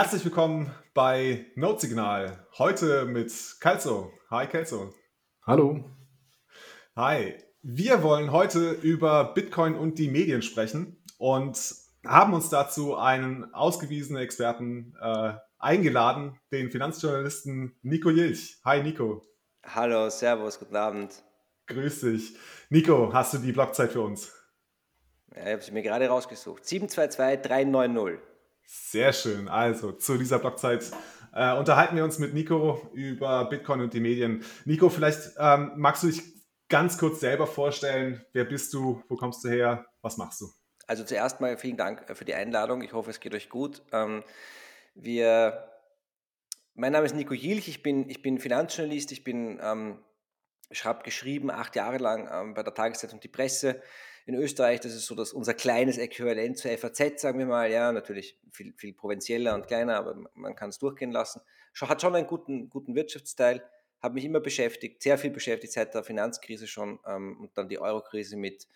Herzlich willkommen bei Notsignal. Heute mit Kelso. Hi Kelso. Hallo. Hi. Wir wollen heute über Bitcoin und die Medien sprechen und haben uns dazu einen ausgewiesenen Experten äh, eingeladen, den Finanzjournalisten Nico Jilch. Hi Nico. Hallo, Servus, guten Abend. Grüß dich. Nico, hast du die Blockzeit für uns? Ja, ich habe sie mir gerade rausgesucht. 722390. Sehr schön. Also zu dieser Blockzeit äh, unterhalten wir uns mit Nico über Bitcoin und die Medien. Nico, vielleicht ähm, magst du dich ganz kurz selber vorstellen. Wer bist du? Wo kommst du her? Was machst du? Also zuerst mal vielen Dank äh, für die Einladung. Ich hoffe, es geht euch gut. Ähm, wir, mein Name ist Nico Jilch. Ich bin, ich bin Finanzjournalist. Ich bin ähm, ich habe geschrieben, acht Jahre lang ähm, bei der Tageszeitung Die Presse in Österreich. Das ist so dass unser kleines Äquivalent zur FAZ, sagen wir mal. Ja, natürlich viel, viel provinzieller und kleiner, aber man kann es durchgehen lassen. Hat schon einen guten, guten Wirtschaftsteil, habe mich immer beschäftigt, sehr viel beschäftigt seit der Finanzkrise schon ähm, und dann die Eurokrise mit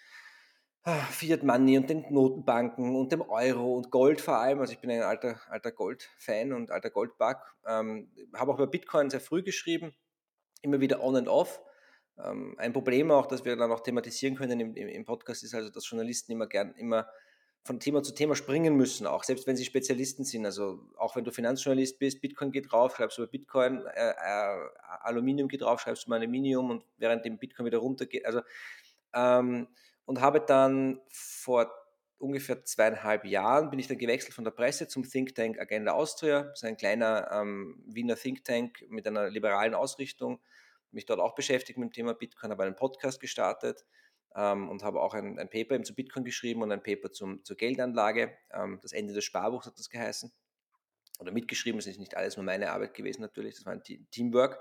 ah, Fiat Money und den Notenbanken und dem Euro und Gold vor allem. Also ich bin ein alter, alter Gold-Fan und alter Goldbug. Ähm, habe auch über Bitcoin sehr früh geschrieben, immer wieder on and off ein Problem auch, das wir dann auch thematisieren können im, im, Podcast, ist also, dass Journalisten immer gern immer von Thema zu Thema springen müssen, auch selbst wenn sie Spezialisten sind. Also auch wenn du Finanzjournalist bist, Bitcoin geht drauf, schreibst du über Bitcoin, äh, äh, Aluminium geht drauf, schreibst du über Aluminium und während dem Bitcoin wieder runtergeht. Also ähm, und habe dann vor ungefähr zweieinhalb Jahren bin ich dann gewechselt von der Presse zum Think Tank Agenda Austria. Das ist ein kleiner ähm, Wiener Think Tank mit einer liberalen Ausrichtung mich dort auch beschäftigt mit dem Thema Bitcoin, habe einen Podcast gestartet ähm, und habe auch ein, ein, Paper eben zu Bitcoin geschrieben und ein Paper zum, zur Geldanlage. Ähm, das Ende des Sparbuchs hat das geheißen. Oder mitgeschrieben, es ist nicht alles nur meine Arbeit gewesen natürlich, das war ein Teamwork.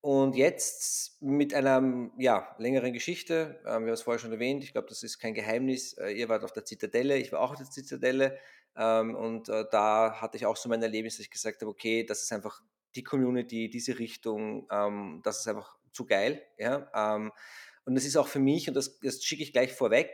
Und jetzt mit einer ja, längeren Geschichte, äh, wir haben es vorher schon erwähnt, ich glaube, das ist kein Geheimnis. Äh, ihr wart auf der Zitadelle, ich war auch auf der Zitadelle. Ähm, und äh, da hatte ich auch so mein Erlebnis, dass ich gesagt habe, okay, das ist einfach die Community, diese Richtung, ähm, das ist einfach zu geil. Ja? Ähm, und das ist auch für mich, und das, das schicke ich gleich vorweg,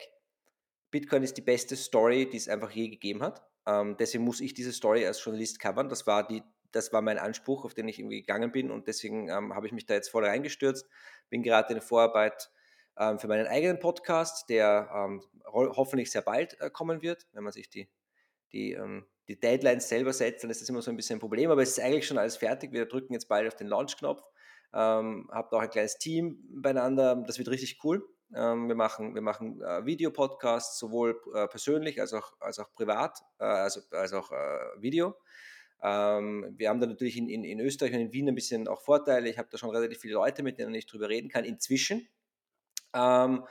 Bitcoin ist die beste Story, die es einfach je gegeben hat. Ähm, deswegen muss ich diese Story als Journalist covern. Das war, die, das war mein Anspruch, auf den ich irgendwie gegangen bin und deswegen ähm, habe ich mich da jetzt voll reingestürzt. Bin gerade in der Vorarbeit ähm, für meinen eigenen Podcast, der ähm, hoffentlich sehr bald äh, kommen wird, wenn man sich die, die ähm, die Deadlines selber setzt, dann ist das immer so ein bisschen ein Problem, aber es ist eigentlich schon alles fertig. Wir drücken jetzt bald auf den Launch-Knopf. Ähm, habt auch ein kleines Team beieinander, das wird richtig cool. Ähm, wir machen, wir machen äh, Videopodcasts, sowohl äh, persönlich als auch, als auch privat, äh, also, als auch äh, Video. Ähm, wir haben da natürlich in, in, in, Österreich und in Wien ein bisschen auch Vorteile. Ich habe da schon relativ viele Leute, mit denen ich drüber reden kann, inzwischen. Ähm,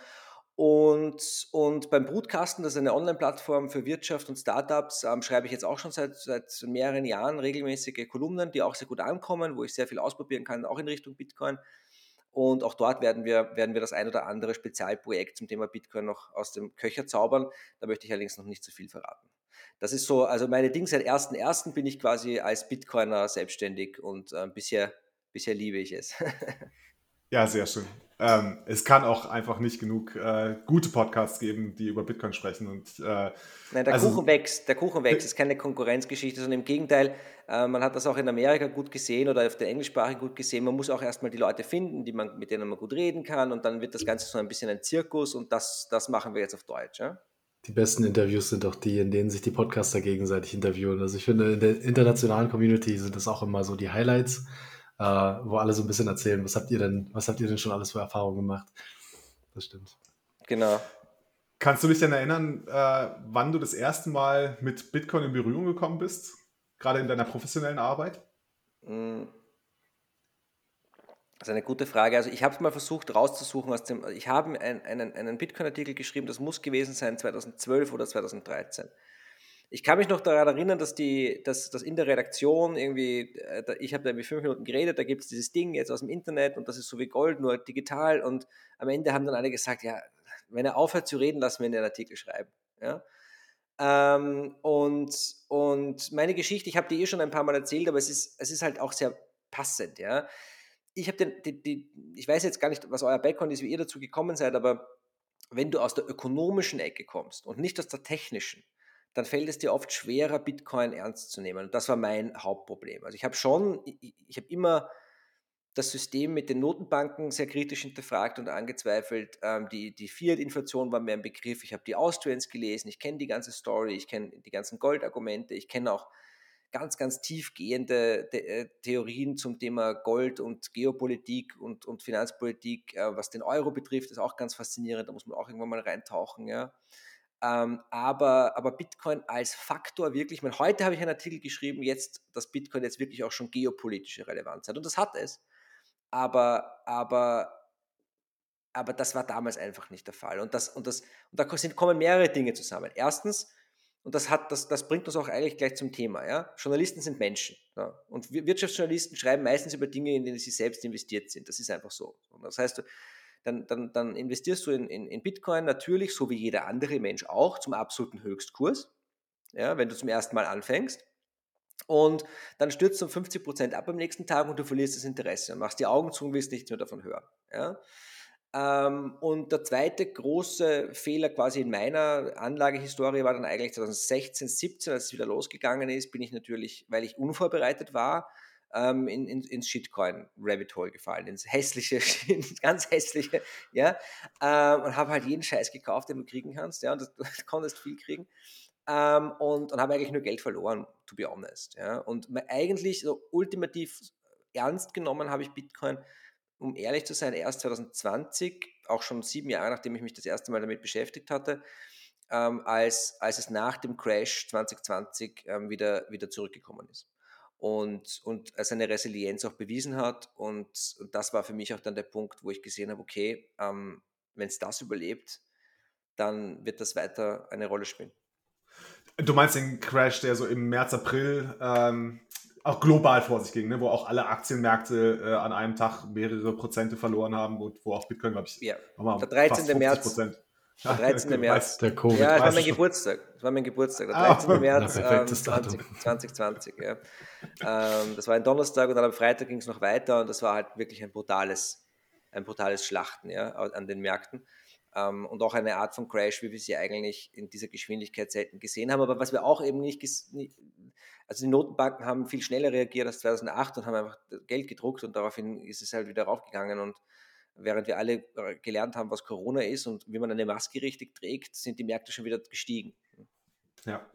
und, und beim Brutkasten, das ist eine Online-Plattform für Wirtschaft und Startups, ähm, schreibe ich jetzt auch schon seit, seit mehreren Jahren regelmäßige Kolumnen, die auch sehr gut ankommen, wo ich sehr viel ausprobieren kann, auch in Richtung Bitcoin. Und auch dort werden wir, werden wir das ein oder andere Spezialprojekt zum Thema Bitcoin noch aus dem Köcher zaubern. Da möchte ich allerdings noch nicht zu viel verraten. Das ist so, also meine Dinge seit 1.1. bin ich quasi als Bitcoiner selbstständig und äh, bisher, bisher liebe ich es. ja, sehr schön. Ähm, es kann auch einfach nicht genug äh, gute Podcasts geben, die über Bitcoin sprechen. Und, äh, Nein, der also, Kuchen wächst. Der Kuchen wächst. Es ist keine Konkurrenzgeschichte, sondern im Gegenteil, äh, man hat das auch in Amerika gut gesehen oder auf der englischsprachigen gut gesehen. Man muss auch erstmal die Leute finden, die man, mit denen man gut reden kann. Und dann wird das Ganze so ein bisschen ein Zirkus. Und das, das machen wir jetzt auf Deutsch. Ja? Die besten Interviews sind doch die, in denen sich die Podcaster gegenseitig interviewen. Also ich finde, in der internationalen Community sind das auch immer so die Highlights äh, wo alle so ein bisschen erzählen, was habt ihr denn, was habt ihr denn schon alles für Erfahrungen gemacht? Das stimmt. Genau. Kannst du dich denn erinnern, äh, wann du das erste Mal mit Bitcoin in Berührung gekommen bist? Gerade in deiner professionellen Arbeit? Hm. Das ist eine gute Frage. Also ich habe es mal versucht rauszusuchen aus dem. Ich habe einen, einen, einen Bitcoin-Artikel geschrieben, das muss gewesen sein 2012 oder 2013 ich kann mich noch daran erinnern, dass, die, dass, dass in der Redaktion irgendwie, äh, ich habe da irgendwie fünf Minuten geredet, da gibt es dieses Ding jetzt aus dem Internet und das ist so wie Gold, nur digital. Und am Ende haben dann alle gesagt, ja, wenn er aufhört zu reden, lassen wir ihn den Artikel schreiben. Ja? Ähm, und, und meine Geschichte, ich habe die eh schon ein paar Mal erzählt, aber es ist, es ist halt auch sehr passend. Ja? Ich, den, die, die, ich weiß jetzt gar nicht, was euer Background ist, wie ihr dazu gekommen seid, aber wenn du aus der ökonomischen Ecke kommst und nicht aus der technischen, dann fällt es dir oft schwerer, Bitcoin ernst zu nehmen. Und das war mein Hauptproblem. Also ich habe schon, ich, ich habe immer das System mit den Notenbanken sehr kritisch hinterfragt und angezweifelt. Ähm, die die Fiat-Inflation war mir ein Begriff. Ich habe die Austrians gelesen, ich kenne die ganze Story, ich kenne die ganzen Goldargumente, ich kenne auch ganz, ganz tiefgehende äh, Theorien zum Thema Gold und Geopolitik und, und Finanzpolitik, äh, was den Euro betrifft, ist auch ganz faszinierend. Da muss man auch irgendwann mal reintauchen. Ja. Ähm, aber, aber Bitcoin als Faktor wirklich, ich meine, heute habe ich einen Artikel geschrieben, jetzt, dass Bitcoin jetzt wirklich auch schon geopolitische Relevanz hat. Und das hat es. Aber, aber, aber das war damals einfach nicht der Fall. Und, das, und, das, und da kommen mehrere Dinge zusammen. Erstens, und das, hat, das, das bringt uns auch eigentlich gleich zum Thema. Ja? Journalisten sind Menschen. Ja? Und Wirtschaftsjournalisten schreiben meistens über Dinge, in denen sie selbst investiert sind. Das ist einfach so. Und das heißt, dann, dann, dann investierst du in, in, in, Bitcoin natürlich, so wie jeder andere Mensch auch, zum absoluten Höchstkurs, ja, wenn du zum ersten Mal anfängst. Und dann stürzt du um 50 Prozent ab am nächsten Tag und du verlierst das Interesse und machst die Augen zu und willst nichts mehr davon hören. Ja? Ähm, und der zweite große Fehler quasi in meiner Anlagehistorie war dann eigentlich 2016, 17, als es wieder losgegangen ist, bin ich natürlich, weil ich unvorbereitet war, ähm, in, in, ins Shitcoin-Rabbit Hole gefallen, ins hässliche, ganz hässliche, ja, ähm, und habe halt jeden Scheiß gekauft, den du kriegen kannst, ja, und du konntest viel kriegen. Ähm, und, und habe eigentlich nur Geld verloren, to be honest. Ja. Und eigentlich so ultimativ ernst genommen habe ich Bitcoin um ehrlich zu sein, erst 2020, auch schon sieben Jahre nachdem ich mich das erste Mal damit beschäftigt hatte, ähm, als, als es nach dem Crash 2020 ähm, wieder, wieder zurückgekommen ist. Und, und seine Resilienz auch bewiesen hat. Und, und das war für mich auch dann der Punkt, wo ich gesehen habe, okay, ähm, wenn es das überlebt, dann wird das weiter eine Rolle spielen. Du meinst den Crash, der so im März, April ähm, auch global vor sich ging, ne? wo auch alle Aktienmärkte äh, an einem Tag mehrere Prozente verloren haben, wo, wo auch Bitcoin, glaube ich, ja. der 13. März. Der 13. März. Der Covid. Ja, das war mein Geburtstag. Das war mein Geburtstag. Der 13. Ah, März ähm, 20, 2020. Ja. Ähm, das war ein Donnerstag und dann am Freitag ging es noch weiter und das war halt wirklich ein brutales, ein brutales Schlachten ja, an den Märkten. Ähm, und auch eine Art von Crash, wie wir sie eigentlich in dieser Geschwindigkeit selten gesehen haben. Aber was wir auch eben nicht, also die Notenbanken haben viel schneller reagiert als 2008 und haben einfach Geld gedruckt und daraufhin ist es halt wieder raufgegangen und während wir alle äh, gelernt haben, was Corona ist und wie man eine Maske richtig trägt, sind die Märkte schon wieder gestiegen. Ja.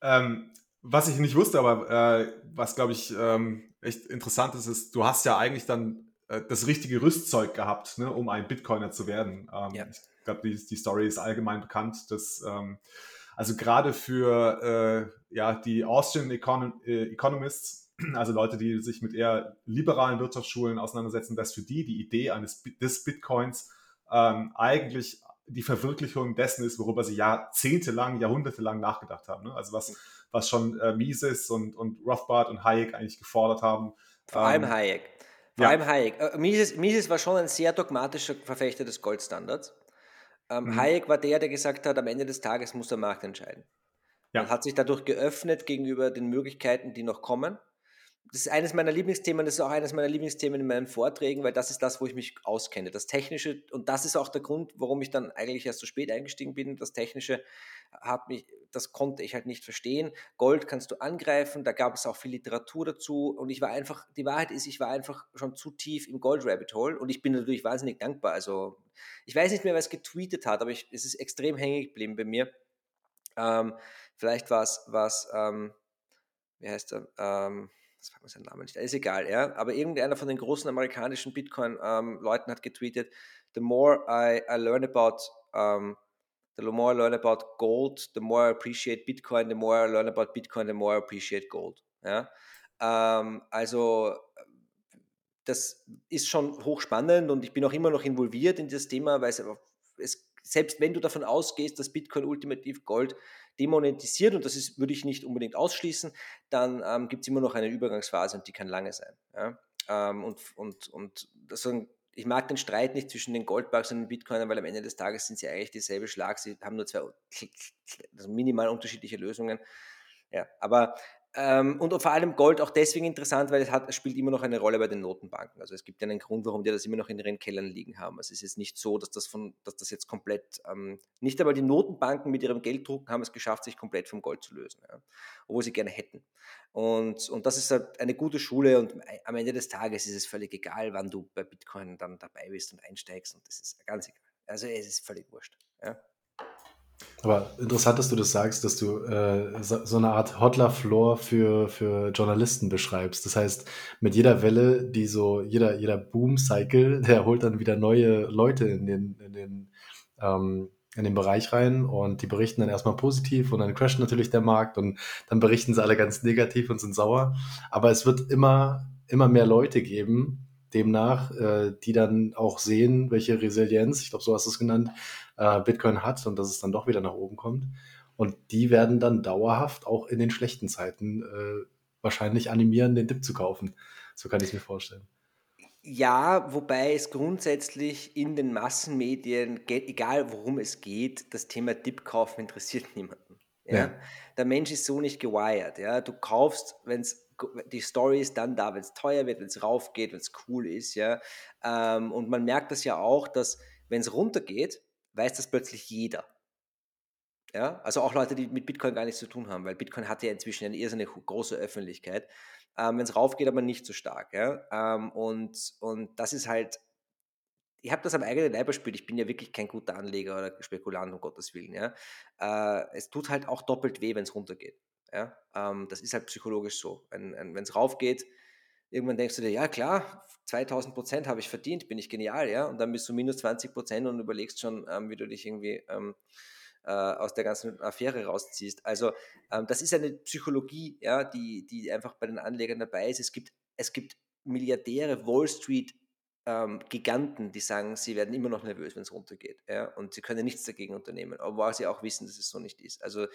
Ähm, was ich nicht wusste, aber äh, was glaube ich ähm, echt interessant ist, ist, du hast ja eigentlich dann äh, das richtige Rüstzeug gehabt, ne, um ein Bitcoiner zu werden. Ähm, ja. Ich glaube, die, die Story ist allgemein bekannt, dass ähm, also gerade für äh, ja, die Austrian Econ äh, Economists, also Leute, die sich mit eher liberalen Wirtschaftsschulen auseinandersetzen, dass für die die Idee eines des Bitcoins ähm, eigentlich die Verwirklichung dessen ist, worüber sie jahrzehntelang, jahrhundertelang nachgedacht haben. Ne? Also was, was schon äh, Mises und, und Rothbard und Hayek eigentlich gefordert haben. Vor allem ähm, Hayek. Vor ja. allem Hayek. Äh, Mises, Mises war schon ein sehr dogmatischer Verfechter des Goldstandards. Ähm, mhm. Hayek war der, der gesagt hat, am Ende des Tages muss der Markt entscheiden. Ja. Man hat sich dadurch geöffnet gegenüber den Möglichkeiten, die noch kommen. Das ist eines meiner Lieblingsthemen, das ist auch eines meiner Lieblingsthemen in meinen Vorträgen, weil das ist das, wo ich mich auskenne. Das Technische, und das ist auch der Grund, warum ich dann eigentlich erst so spät eingestiegen bin. Das Technische hat mich, das konnte ich halt nicht verstehen. Gold kannst du angreifen, da gab es auch viel Literatur dazu und ich war einfach, die Wahrheit ist, ich war einfach schon zu tief im Gold-Rabbit Hole und ich bin natürlich wahnsinnig dankbar. Also, ich weiß nicht mehr, wer es getweetet hat, aber ich, es ist extrem hängen geblieben bei mir. Ähm, vielleicht war es, ähm, wie heißt er? Ähm, das fragt man seinen Namen nicht, ist egal, ja. Aber irgendeiner von den großen amerikanischen Bitcoin-Leuten ähm, hat getweetet, the more I, I learn about um, the more I learn about gold, the more I appreciate Bitcoin, the more I learn about Bitcoin, the more I appreciate gold. Ja? Ähm, also das ist schon hochspannend und ich bin auch immer noch involviert in das Thema, weil es, selbst wenn du davon ausgehst, dass Bitcoin ultimativ Gold demonetisiert, und das ist, würde ich nicht unbedingt ausschließen, dann ähm, gibt es immer noch eine Übergangsphase und die kann lange sein. Ja? Ähm, und und, und das, ich mag den Streit nicht zwischen den Goldbugs und den Bitcoinern, weil am Ende des Tages sind sie eigentlich dieselbe Schlag. Sie haben nur zwei also minimal unterschiedliche Lösungen. Ja, aber ähm, und vor allem Gold auch deswegen interessant, weil es, hat, spielt immer noch eine Rolle bei den Notenbanken. Also es gibt einen Grund, warum die das immer noch in ihren Kellern liegen haben. Also es ist nicht so, dass das, von, dass das jetzt komplett, ähm, nicht einmal die Notenbanken mit ihrem Gelddrucken haben es geschafft, sich komplett vom Gold zu lösen, ja, obwohl sie gerne hätten. Und, und das ist halt eine gute Schule und am Ende des Tages ist es völlig egal, wann du bei Bitcoin dann dabei bist und einsteigst und das ist ganz egal. Also es ist völlig wurscht. Ja. Aber interessant, dass du das sagst, dass du äh, so, eine Art Hodler-Floor für, für Journalisten beschreibst. Das heißt, mit jeder Welle, die so, jeder, jeder Boom-Cycle, der holt dann wieder neue Leute in den, in den, ähm, in den Bereich rein und die berichten dann erstmal positiv und dann crasht natürlich der Markt und dann berichten sie alle ganz negativ und sind sauer. Aber es wird immer, immer mehr Leute geben, demnach, äh, die dann auch sehen, welche Resilienz, ich glaube, so hast du es genannt, äh, Bitcoin hat und dass es dann doch wieder nach oben kommt. Und die werden dann dauerhaft auch in den schlechten Zeiten äh, wahrscheinlich animieren, den Dip zu kaufen. So kann ich es mir vorstellen. Ja, wobei es grundsätzlich in den Massenmedien, egal worum es geht, das Thema Dip kaufen interessiert niemanden. Ja? ja? Der Mensch ist so nicht gewired. Ja? Du kaufst, wenn es die Story ist dann da, wenn es teuer wird, wenn es raufgeht, wenn es cool ist, ja. Ähm, und man merkt das ja auch, dass wenn es runtergeht, weiß das plötzlich jeder. Ja, also auch Leute, die mit Bitcoin gar nichts zu tun haben, weil Bitcoin hat ja inzwischen eine irrsinnig große Öffentlichkeit. Ähm, Wenn es raufgeht, aber nicht so stark. Ja? Ähm, und, und das ist halt, ich habe das am eigenen Leib erspürt. Ich bin ja wirklich kein guter Anleger oder Spekulant, um Gottes Willen. Ja? Äh, es tut halt auch doppelt weh, wenn es runtergeht. Ja? Ähm, das ist halt psychologisch so. Wenn es raufgeht, irgendwann denkst du dir, ja klar, 2000 Prozent habe ich verdient, bin ich genial, ja, und dann bist du minus 20 Prozent und überlegst schon, ähm, wie du dich irgendwie ähm, äh, aus der ganzen Affäre rausziehst. Also ähm, das ist eine Psychologie, ja, die, die einfach bei den Anlegern dabei ist. Es gibt, es gibt Milliardäre, Wall Street ähm, Giganten, die sagen, sie werden immer noch nervös, wenn es runtergeht, ja, und sie können nichts dagegen unternehmen, obwohl sie auch wissen, dass es so nicht ist. Also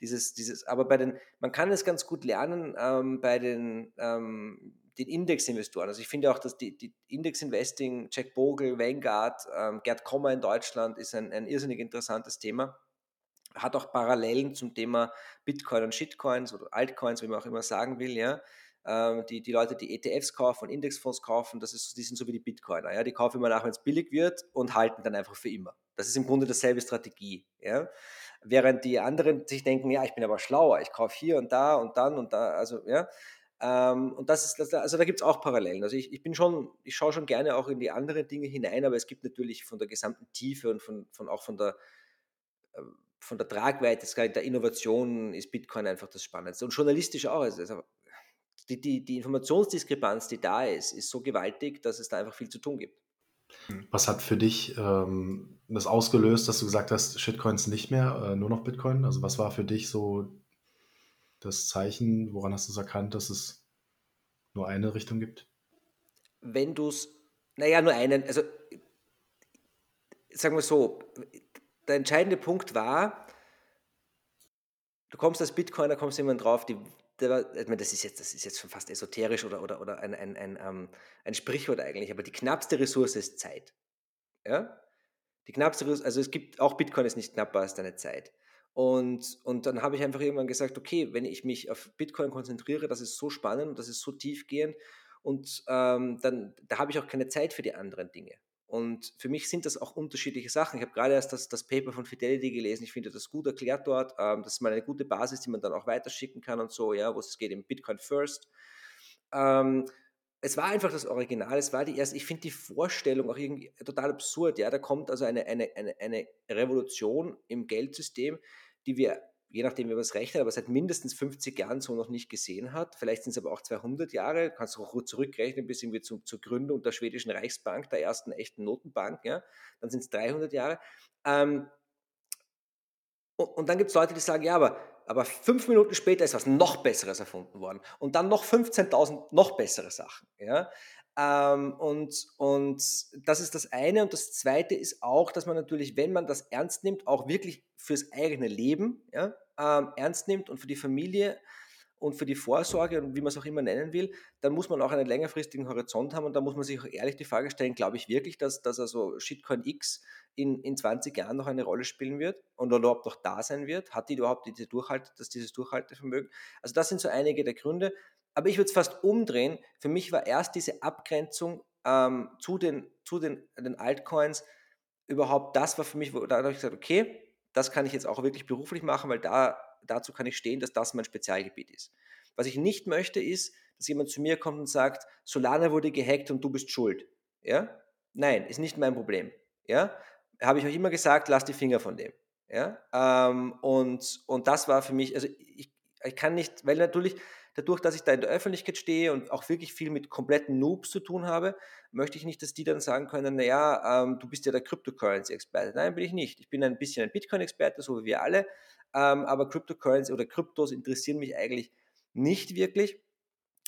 dieses, dieses, aber bei den, man kann es ganz gut lernen ähm, bei den, ähm, den Indexinvestoren. Also ich finde auch, dass die, die Index-Investing, Jack Bogle, Vanguard, ähm, Gerd Kommer in Deutschland ist ein, ein irrsinnig interessantes Thema. Hat auch Parallelen zum Thema Bitcoin und Shitcoins oder Altcoins, wie man auch immer sagen will, ja. Ähm, die, die Leute, die ETFs kaufen und Indexfonds kaufen, das ist, die sind so wie die Bitcoiner. Ja? Die kaufen immer nach, wenn es billig wird und halten dann einfach für immer. Das ist im Grunde dasselbe Strategie. Ja? Während die anderen sich denken, ja, ich bin aber schlauer, ich kaufe hier und da und dann und da, also ja. Ähm, und das ist, also da gibt es auch Parallelen. Also ich, ich bin schon, ich schaue schon gerne auch in die anderen Dinge hinein, aber es gibt natürlich von der gesamten Tiefe und von, von auch von der, ähm, von der Tragweite, der Innovation ist Bitcoin einfach das Spannendste. Und journalistisch auch. Also die, die, die Informationsdiskrepanz, die da ist, ist so gewaltig, dass es da einfach viel zu tun gibt. Hm. Was hat für dich ähm, das ausgelöst, dass du gesagt hast, Shitcoins nicht mehr, äh, nur noch Bitcoin? Also was war für dich so das Zeichen, woran hast du es erkannt, dass es nur eine Richtung gibt? Wenn du es, naja, nur einen, also sagen wir so, der entscheidende Punkt war, du kommst als Bitcoiner, kommst jemand drauf, die das ist jetzt, das ist jetzt schon fast esoterisch oder, oder, oder ein, ein, ein, ähm, ein Sprichwort eigentlich, aber die knappste Ressource ist Zeit. Ja? Die knappste Ressource, also es gibt, auch Bitcoin ist nicht knapper als deine Zeit. Und, und dann habe ich einfach irgendwann gesagt, okay, wenn ich mich auf Bitcoin konzentriere, das ist so spannend das ist so tiefgehend und ähm, dann da habe ich auch keine Zeit für die anderen Dinge. Und für mich sind das auch unterschiedliche Sachen. Ich habe gerade erst das, das Paper von Fidelity gelesen. Ich finde das gut erklärt dort. Ähm, das ist mal eine gute Basis, die man dann auch weiterschicken kann und so, ja, wo es geht im Bitcoin First. Ähm, es war einfach das Original, es war die erste, ich finde die Vorstellung auch irgendwie total absurd, ja, da kommt also eine, eine, eine, eine Revolution im Geldsystem, die wir je nachdem, wie man es rechnet, aber seit mindestens 50 Jahren so noch nicht gesehen hat. Vielleicht sind es aber auch 200 Jahre, kannst du auch zurückrechnen bis irgendwie zum, zur Gründung der schwedischen Reichsbank, der ersten echten Notenbank, ja? dann sind es 300 Jahre. Ähm, und, und, dann gibt es Leute, die sagen, ja, aber, aber fünf Minuten später ist was noch Besseres erfunden worden und dann noch 15.000 noch bessere Sachen. Ja? Ähm, und, und das ist das eine. Und das zweite ist auch, dass man natürlich, wenn man das ernst nimmt, auch wirklich fürs eigene Leben ja, ähm, ernst nimmt und für die Familie und für die Vorsorge und wie man es auch immer nennen will, dann muss man auch einen längerfristigen Horizont haben und da muss man sich auch ehrlich die Frage stellen, glaube ich wirklich, dass, dass also Shitcoin X in, in 20 Jahren noch eine Rolle spielen wird und überhaupt noch da sein wird? Hat die überhaupt diese Durchhalte, dass dieses Durchhaltevermögen? Also das sind so einige der Gründe. Aber ich würde es fast umdrehen. Für mich war erst diese Abgrenzung ähm, zu, den, zu den, den Altcoins überhaupt das war für mich, da habe ich gesagt, okay, das kann ich jetzt auch wirklich beruflich machen, weil da, dazu kann ich stehen, dass das mein Spezialgebiet ist. Was ich nicht möchte, ist, dass jemand zu mir kommt und sagt, Solana wurde gehackt und du bist schuld. Ja? Nein, ist nicht mein Problem. Ja? Habe ich euch immer gesagt, lasst die Finger von dem. Ja? Ähm, und, und das war für mich, also ich, ich kann nicht, weil natürlich dadurch, dass ich da in der Öffentlichkeit stehe und auch wirklich viel mit kompletten Noobs zu tun habe, möchte ich nicht, dass die dann sagen können, naja, ähm, du bist ja der Cryptocurrency-Experte. Nein, bin ich nicht. Ich bin ein bisschen ein Bitcoin-Experte, so wie wir alle, ähm, aber Cryptocurrency oder Kryptos interessieren mich eigentlich nicht wirklich.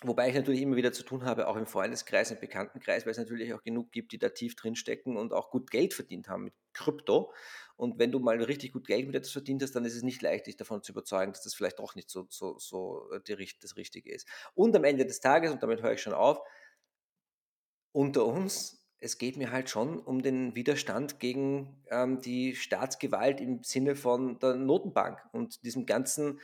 Wobei ich natürlich immer wieder zu tun habe, auch im Freundeskreis, im Bekanntenkreis, weil es natürlich auch genug gibt, die da tief drinstecken und auch gut Geld verdient haben mit Krypto. Und wenn du mal richtig gut Geld mit etwas verdient hast, dann ist es nicht leicht, dich davon zu überzeugen, dass das vielleicht doch nicht so, so, so äh, die, das Richtige ist. Und am Ende des Tages, und damit höre ich schon auf, unter uns, es geht mir halt schon um den Widerstand gegen ähm, die Staatsgewalt im Sinne von der Notenbank und diesem ganzen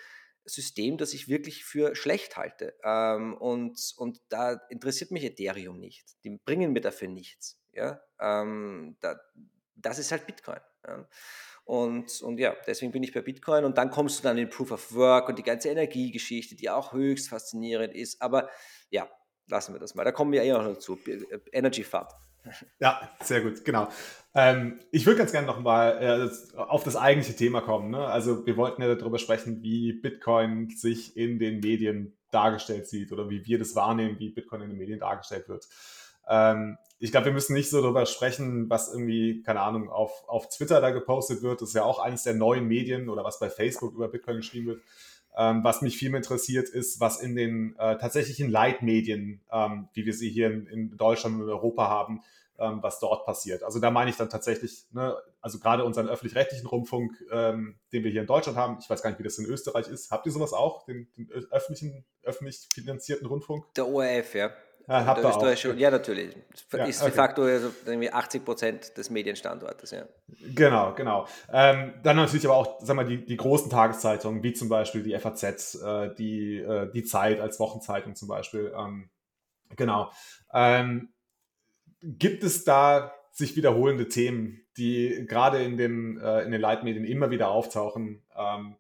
System, das ich wirklich für schlecht halte. Ähm, und, und da interessiert mich Ethereum nicht. Die bringen mir dafür nichts. Ja? Ähm, da, das ist halt Bitcoin. Ja? Und, und ja, deswegen bin ich bei Bitcoin. Und dann kommst du dann in Proof of Work und die ganze Energiegeschichte, die auch höchst faszinierend ist. Aber ja, lassen wir das mal. Da kommen wir eher noch dazu. Energy Fund. Ja, sehr gut, genau. Ähm, ich würde ganz gerne nochmal äh, auf das eigentliche Thema kommen. Ne? Also wir wollten ja darüber sprechen, wie Bitcoin sich in den Medien dargestellt sieht oder wie wir das wahrnehmen, wie Bitcoin in den Medien dargestellt wird. Ähm, ich glaube, wir müssen nicht so darüber sprechen, was irgendwie, keine Ahnung, auf, auf Twitter da gepostet wird. Das ist ja auch eines der neuen Medien oder was bei Facebook über Bitcoin geschrieben wird. Ähm, was mich viel mehr interessiert, ist, was in den äh, tatsächlichen Leitmedien, ähm, wie wir sie hier in, in Deutschland und Europa haben, ähm, was dort passiert. Also da meine ich dann tatsächlich, ne, also gerade unseren öffentlich-rechtlichen Rundfunk, ähm, den wir hier in Deutschland haben, ich weiß gar nicht, wie das in Österreich ist. Habt ihr sowas auch, den, den öffentlichen, öffentlich finanzierten Rundfunk? Der ORF, ja. Ja, habt ihr auch. Ja, natürlich. Ja, ist de facto also irgendwie 80 Prozent des Medienstandortes, ja. Genau, genau. Ähm, dann natürlich aber auch, sagen wir, die, die großen Tageszeitungen, wie zum Beispiel die FAZ, äh, die, äh, die Zeit als Wochenzeitung zum Beispiel. Ähm, genau. Ähm, gibt es da sich wiederholende Themen, die gerade in den, äh, in den Leitmedien immer wieder auftauchen? Ähm,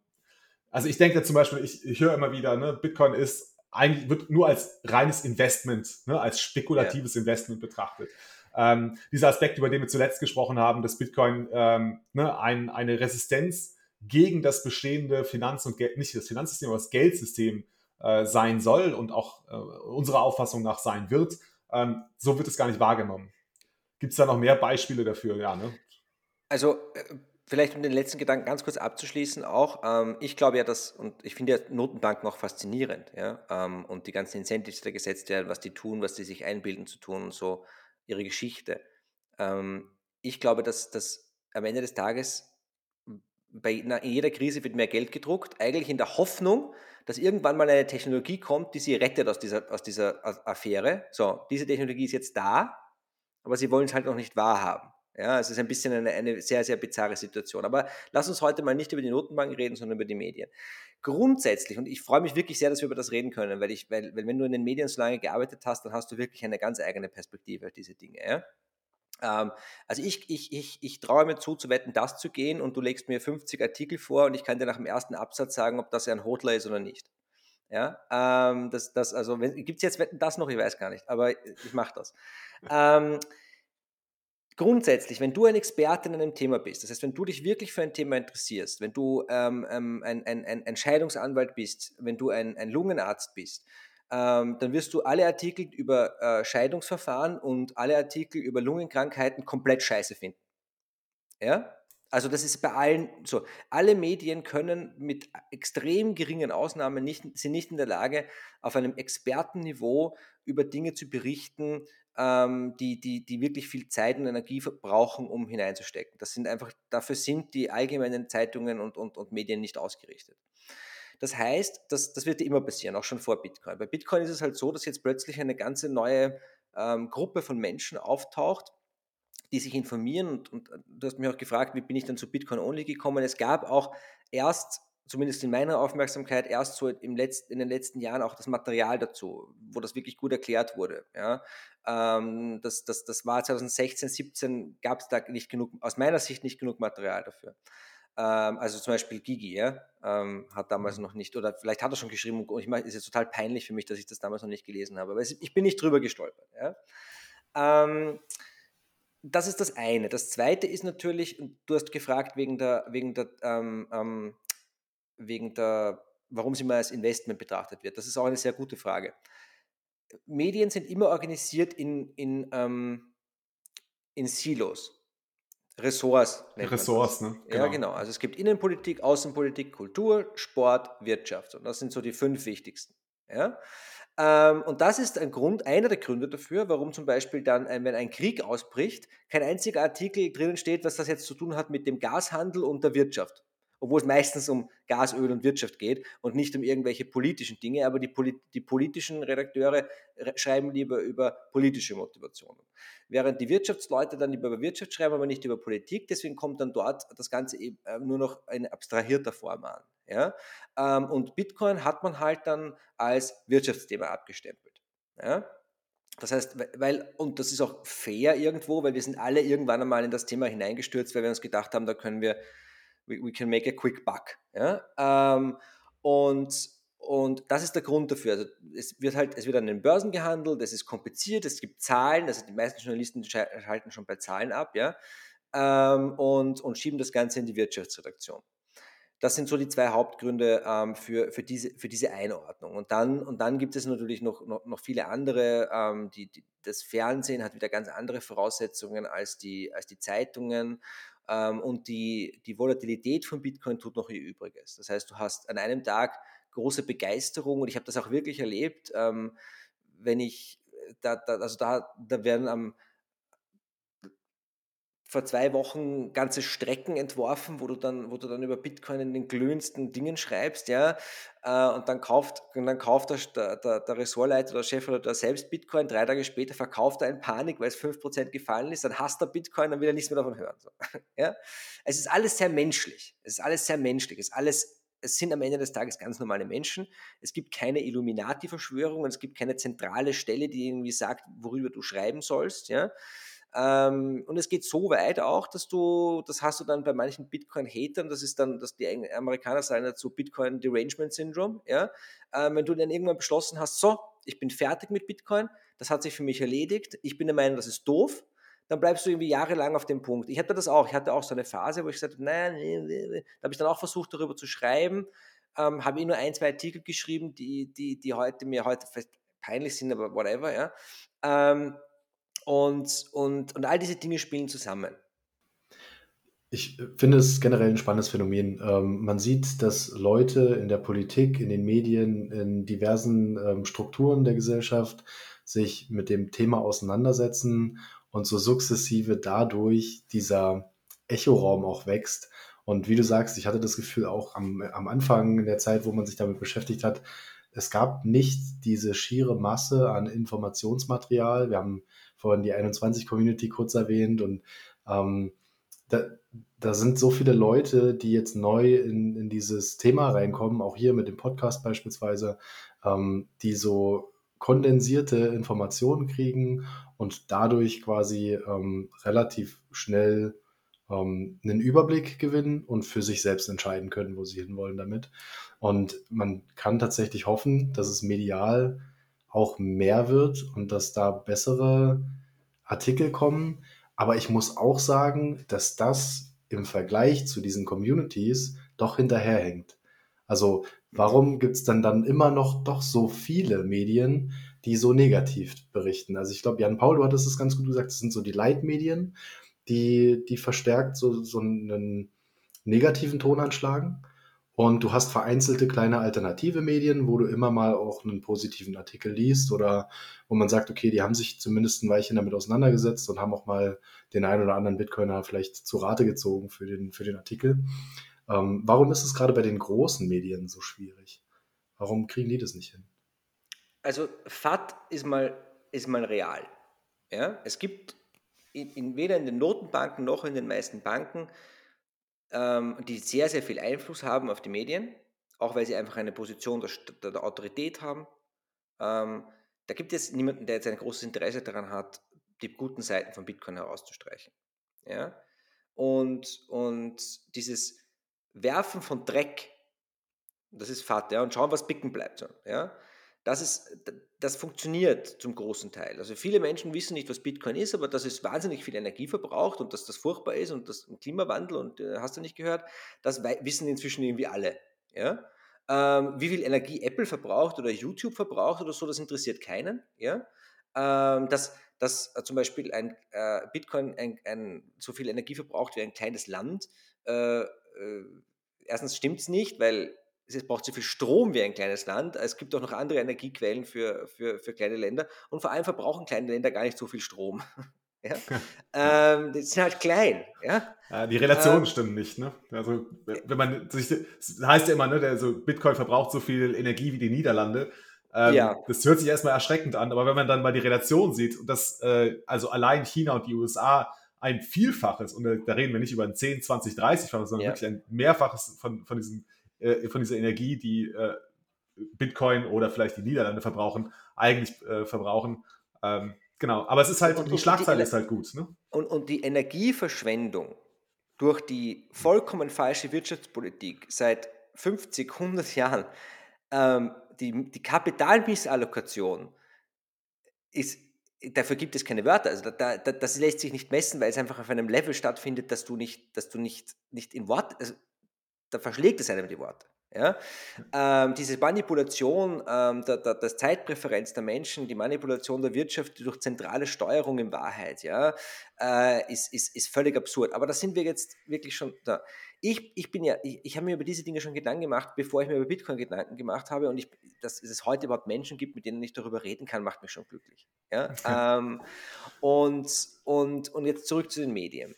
also ich denke zum Beispiel, ich, ich höre immer wieder, ne, Bitcoin ist eigentlich wird nur als reines Investment, ne, als spekulatives ja. Investment betrachtet. Ähm, dieser Aspekt, über den wir zuletzt gesprochen haben, dass Bitcoin ähm, ne, ein, eine Resistenz gegen das bestehende Finanz- und Geld, nicht das Finanzsystem, aber das Geldsystem äh, sein soll und auch äh, unserer Auffassung nach sein wird, ähm, so wird es gar nicht wahrgenommen. Gibt es da noch mehr Beispiele dafür? Ja, ne? Also äh, vielleicht um den letzten Gedanken ganz kurz abzuschließen, auch, ähm, ich glaube ja, dass, und ich finde ja Notenbanken auch faszinierend, ja, ähm, und die ganzen Incentives, die da gesetzt werden, was die tun, was die sich einbilden zu tun und so, ihre Geschichte. Ähm, ich glaube, dass, dass am Ende des Tages bei na, in jeder Krise wird mehr Geld gedruckt, eigentlich in der Hoffnung, dass irgendwann mal eine Technologie kommt, die sie rettet aus dieser, aus dieser Affäre. So, diese Technologie ist jetzt da, aber sie wollen es halt noch nicht wahrhaben. Ja, es ist ein bisschen eine, eine sehr, sehr bizarre Situation. Aber lass uns heute mal nicht über die Notenbank reden, sondern über die Medien. Grundsätzlich, und ich freue mich wirklich sehr, dass wir über das reden können, weil, ich, weil, weil wenn du in den Medien so lange gearbeitet hast, dann hast du wirklich eine ganz eigene Perspektive auf diese Dinge. Ja? Ähm, also ich, ich, ich, ich traue mir zu, zu wetten, das zu gehen und du legst mir 50 Artikel vor und ich kann dir nach dem ersten Absatz sagen, ob das ein Hodler ist oder nicht. Ja, ähm, das, das, also, gibt es jetzt Wetten das noch? Ich weiß gar nicht, aber ich mache das. Ähm, grundsätzlich, wenn du ein Experte in einem Thema bist, das heißt, wenn du dich wirklich für ein Thema interessierst, wenn du ähm, ähm ein, ein, ein, ein Scheidungsanwalt bist, wenn du ein, ein Lungenarzt bist, ähm, dann wirst du alle Artikel über äh, Scheidungsverfahren und alle Artikel über Lungenkrankheiten komplett scheiße finden. Ja? Also das ist bei allen so. Alle Medien können mit extrem geringen Ausnahmen nicht, sind nicht in der Lage, auf einem Expertenniveau über Dinge zu berichten, ähm, die, die, die wirklich viel Zeit und Energie verbrauchen, um hineinzustecken. Das sind einfach, dafür sind die allgemeinen Zeitungen und, und, und Medien nicht ausgerichtet. Das heißt, das, das wird immer passieren, auch schon vor Bitcoin. Bei Bitcoin ist es halt so, dass jetzt plötzlich eine ganze neue ähm, Gruppe von Menschen auftaucht, die sich informieren. Und, und du hast mich auch gefragt, wie bin ich dann zu Bitcoin Only gekommen? Es gab auch erst zumindest in meiner Aufmerksamkeit, erst so im Letz-, in den letzten Jahren auch das Material dazu, wo das wirklich gut erklärt wurde. Ja. Ähm, das, das, das war 2016, 17 gab es da nicht genug, aus meiner Sicht nicht genug Material dafür. Ähm, also zum Beispiel Gigi, ja, ähm, hat damals mhm. noch nicht, oder vielleicht hat er schon geschrieben, und ich meine, ist jetzt total peinlich für mich, dass ich das damals noch nicht gelesen habe, aber es, ich bin nicht drüber gestolpert. Ja. Ähm, das ist das eine. Das zweite ist natürlich, du hast gefragt wegen der, wegen der ähm, ähm, wegen der, warum sie mal als Investment betrachtet wird. Das ist auch eine sehr gute Frage. Medien sind immer organisiert in, in, ähm, in Silos. Ressorts. Ressorts, ne? Genau. Ja, genau. Also es gibt Innenpolitik, Außenpolitik, Kultur, Sport, Wirtschaft. Und das sind so die fünf wichtigsten. Ja? Ähm, und das ist ein Grund, einer der Gründe dafür, warum zum Beispiel dann, wenn ein Krieg ausbricht, kein einziger Artikel drinnen steht, was das jetzt zu tun hat mit dem Gashandel und der Wirtschaft obwohl es meistens um Gas, Öl und Wirtschaft geht und nicht um irgendwelche politischen Dinge, aber die, Poli die politischen Redakteure schreiben lieber über politische Motivationen. Während die Wirtschaftsleute dann lieber über Wirtschaft schreiben, aber nicht über Politik, deswegen kommt dann dort das Ganze eben äh, nur noch in abstrahierter Form an. Ja? Ähm, und Bitcoin hat man halt dann als Wirtschaftsthema abgestempelt. Ja? Das heißt, weil, und das ist auch fair irgendwo, weil wir sind alle irgendwann einmal in das Thema hineingestürzt, weil wir uns gedacht haben, da können wir we, we can make a quick buck. Ja? Ähm, und, und das ist der Grund dafür. Also es wird halt, es wird an den Börsen gehandelt, es ist kompliziert, es gibt Zahlen, also die meisten Journalisten schalten schon bei Zahlen ab, ja, ähm, und, und schieben das Ganze in die Wirtschaftsredaktion. Das sind so die zwei Hauptgründe ähm, für, für, diese, für diese Einordnung. Und dann, und dann gibt es natürlich noch, noch, noch viele andere. Ähm, die, die, das Fernsehen hat wieder ganz andere Voraussetzungen als die, als die Zeitungen. Ähm, und die, die Volatilität von Bitcoin tut noch ihr Übriges. Das heißt, du hast an einem Tag große Begeisterung und ich habe das auch wirklich erlebt, ähm, wenn ich, da, da, also da, da werden am, vor zwei Wochen ganze Strecken entworfen, wo du dann, wo du dann über Bitcoin in den glühendsten Dingen schreibst, ja, äh, und dann kauft, und dann kauft der, der, der Ressortleiter oder Chef oder der selbst Bitcoin, drei Tage später verkauft er in Panik, weil es 5% gefallen ist, dann hasst er Bitcoin, dann will er nichts mehr davon hören. So. Ja? Es ist alles sehr menschlich. Es ist alles sehr menschlich. Es ist alles es sind am Ende des Tages ganz normale Menschen. Es gibt keine Illuminati-Verschwörung, es gibt keine zentrale Stelle, die irgendwie sagt, worüber du schreiben sollst. Ja? Ähm, und es geht so weit auch, dass du, das hast du dann bei manchen Bitcoin-Hatern, das ist dann, dass die Amerikaner sagen dazu Bitcoin Derangement Syndrome, ja. Ähm, wenn du dann irgendwann beschlossen hast, so, ich bin fertig mit Bitcoin, das hat sich für mich erledigt, ich bin der Meinung, das ist doof, dann bleibst du irgendwie jahrelang auf dem Punkt. Ich hatte das auch, ich hatte auch so eine Phase, wo ich gesagt habe, nein, da habe ich dann auch versucht, darüber zu schreiben, ähm, habe eh nur ein, zwei Artikel geschrieben, die, die, die heute mir heute peinlich sind, aber whatever, ja. Ähm, und, und, und all diese Dinge spielen zusammen. Ich finde es generell ein spannendes Phänomen. Ähm, man sieht, dass Leute in der Politik, in den Medien, in diversen ähm, Strukturen der Gesellschaft sich mit dem Thema auseinandersetzen und so sukzessive dadurch dieser Echoraum auch wächst. Und wie du sagst, ich hatte das Gefühl auch am, am Anfang in der Zeit, wo man sich damit beschäftigt hat, es gab nicht diese schiere Masse an Informationsmaterial. Wir haben vorhin die 21-Community kurz erwähnt und ähm, da, da sind so viele Leute, die jetzt neu in, in dieses Thema reinkommen, auch hier mit dem Podcast beispielsweise, ähm, die so kondensierte Informationen kriegen und dadurch quasi ähm, relativ schnell ähm, einen Überblick gewinnen und für sich selbst entscheiden können, wo sie hinwollen damit. Und man kann tatsächlich hoffen, dass es medial auch mehr wird und dass da bessere Artikel kommen. Aber ich muss auch sagen, dass das im Vergleich zu diesen Communities doch hinterherhängt. Also warum gibt es dann dann immer noch doch so viele Medien, die so negativ berichten? Also ich glaube, Jan Paul, du hattest es ganz gut gesagt, das sind so die Leitmedien, die, die verstärkt so, so einen negativen Ton anschlagen. Und du hast vereinzelte kleine alternative Medien, wo du immer mal auch einen positiven Artikel liest oder wo man sagt, okay, die haben sich zumindest ein Weilchen damit auseinandergesetzt und haben auch mal den einen oder anderen Bitcoiner vielleicht zu Rate gezogen für den, für den Artikel. Ähm, warum ist es gerade bei den großen Medien so schwierig? Warum kriegen die das nicht hin? Also FAT ist mal, ist mal real. Ja? Es gibt in, in, weder in den Notenbanken noch in den meisten Banken, ähm, die sehr, sehr viel Einfluss haben auf die Medien, auch weil sie einfach eine Position der, der Autorität haben. Ähm, da gibt es niemanden, der jetzt ein großes Interesse daran hat, die guten Seiten von Bitcoin herauszustreichen. Ja? Und, und dieses Werfen von Dreck, das ist Fahrt, ja, und schauen, was bicken bleibt. Ja? Das, ist, das funktioniert zum großen Teil. Also viele Menschen wissen nicht, was Bitcoin ist, aber dass es wahnsinnig viel Energie verbraucht und dass das furchtbar ist und das Klimawandel und äh, hast du nicht gehört, das wissen inzwischen irgendwie alle. Ja? Ähm, wie viel Energie Apple verbraucht oder YouTube verbraucht oder so, das interessiert keinen. Ja? Ähm, dass, dass äh, zum Beispiel ein äh, Bitcoin ein, ein, so viel Energie verbraucht wie ein kleines Land. Äh, äh erstens stimmt es nicht, weil es braucht so viel Strom wie ein kleines Land. Es gibt auch noch andere Energiequellen für, für, für kleine Länder. Und vor allem verbrauchen kleine Länder gar nicht so viel Strom. Ja? ähm, die sind halt klein. Ja? die Relationen ähm, stimmen nicht. Ne? Also, wenn man sich, das heißt ja immer, ne, der, so Bitcoin verbraucht so viel Energie wie die Niederlande. Ähm, ja. Das hört sich erstmal erschreckend an, aber wenn man dann mal die Relation sieht, und das, äh, also allein China und die USA ein Vielfaches, und da, da reden wir nicht über ein 10, 20, 30-faches, sondern ja. wirklich ein Mehrfaches von, von, diesem, äh, von dieser Energie, die äh, Bitcoin oder vielleicht die Niederlande verbrauchen, eigentlich äh, verbrauchen. Ähm, Genau, aber es ist halt, und, die Schlagzeile ist halt gut. Ne? Und, und die Energieverschwendung durch die vollkommen falsche Wirtschaftspolitik seit 50, 100 Jahren, ähm, die, die Kapitalmissallokation ist, dafür gibt es keine Wörter. Also da, da, das lässt sich nicht messen, weil es einfach auf einem Level stattfindet, dass du nicht, dass du nicht, nicht in Wort, also da verschlägt es einem die Worte. Ja? Ähm, diese Manipulation ähm, der, der, der, Zeitpräferenz der Menschen, die Manipulation der Wirtschaft durch zentrale Steuerung in Wahrheit, ja, äh, ist, ist, ist völlig absurd. Aber da sind wir jetzt wirklich schon da. Ich, ich bin ja, ich, ich habe mir über diese Dinge schon Gedanken gemacht, bevor ich mir über Bitcoin Gedanken gemacht habe. Und ich, dass es heute überhaupt Menschen gibt, mit denen ich darüber reden kann, macht mich schon glücklich. Ja? ähm, und, und, und jetzt zurück zu den Medien.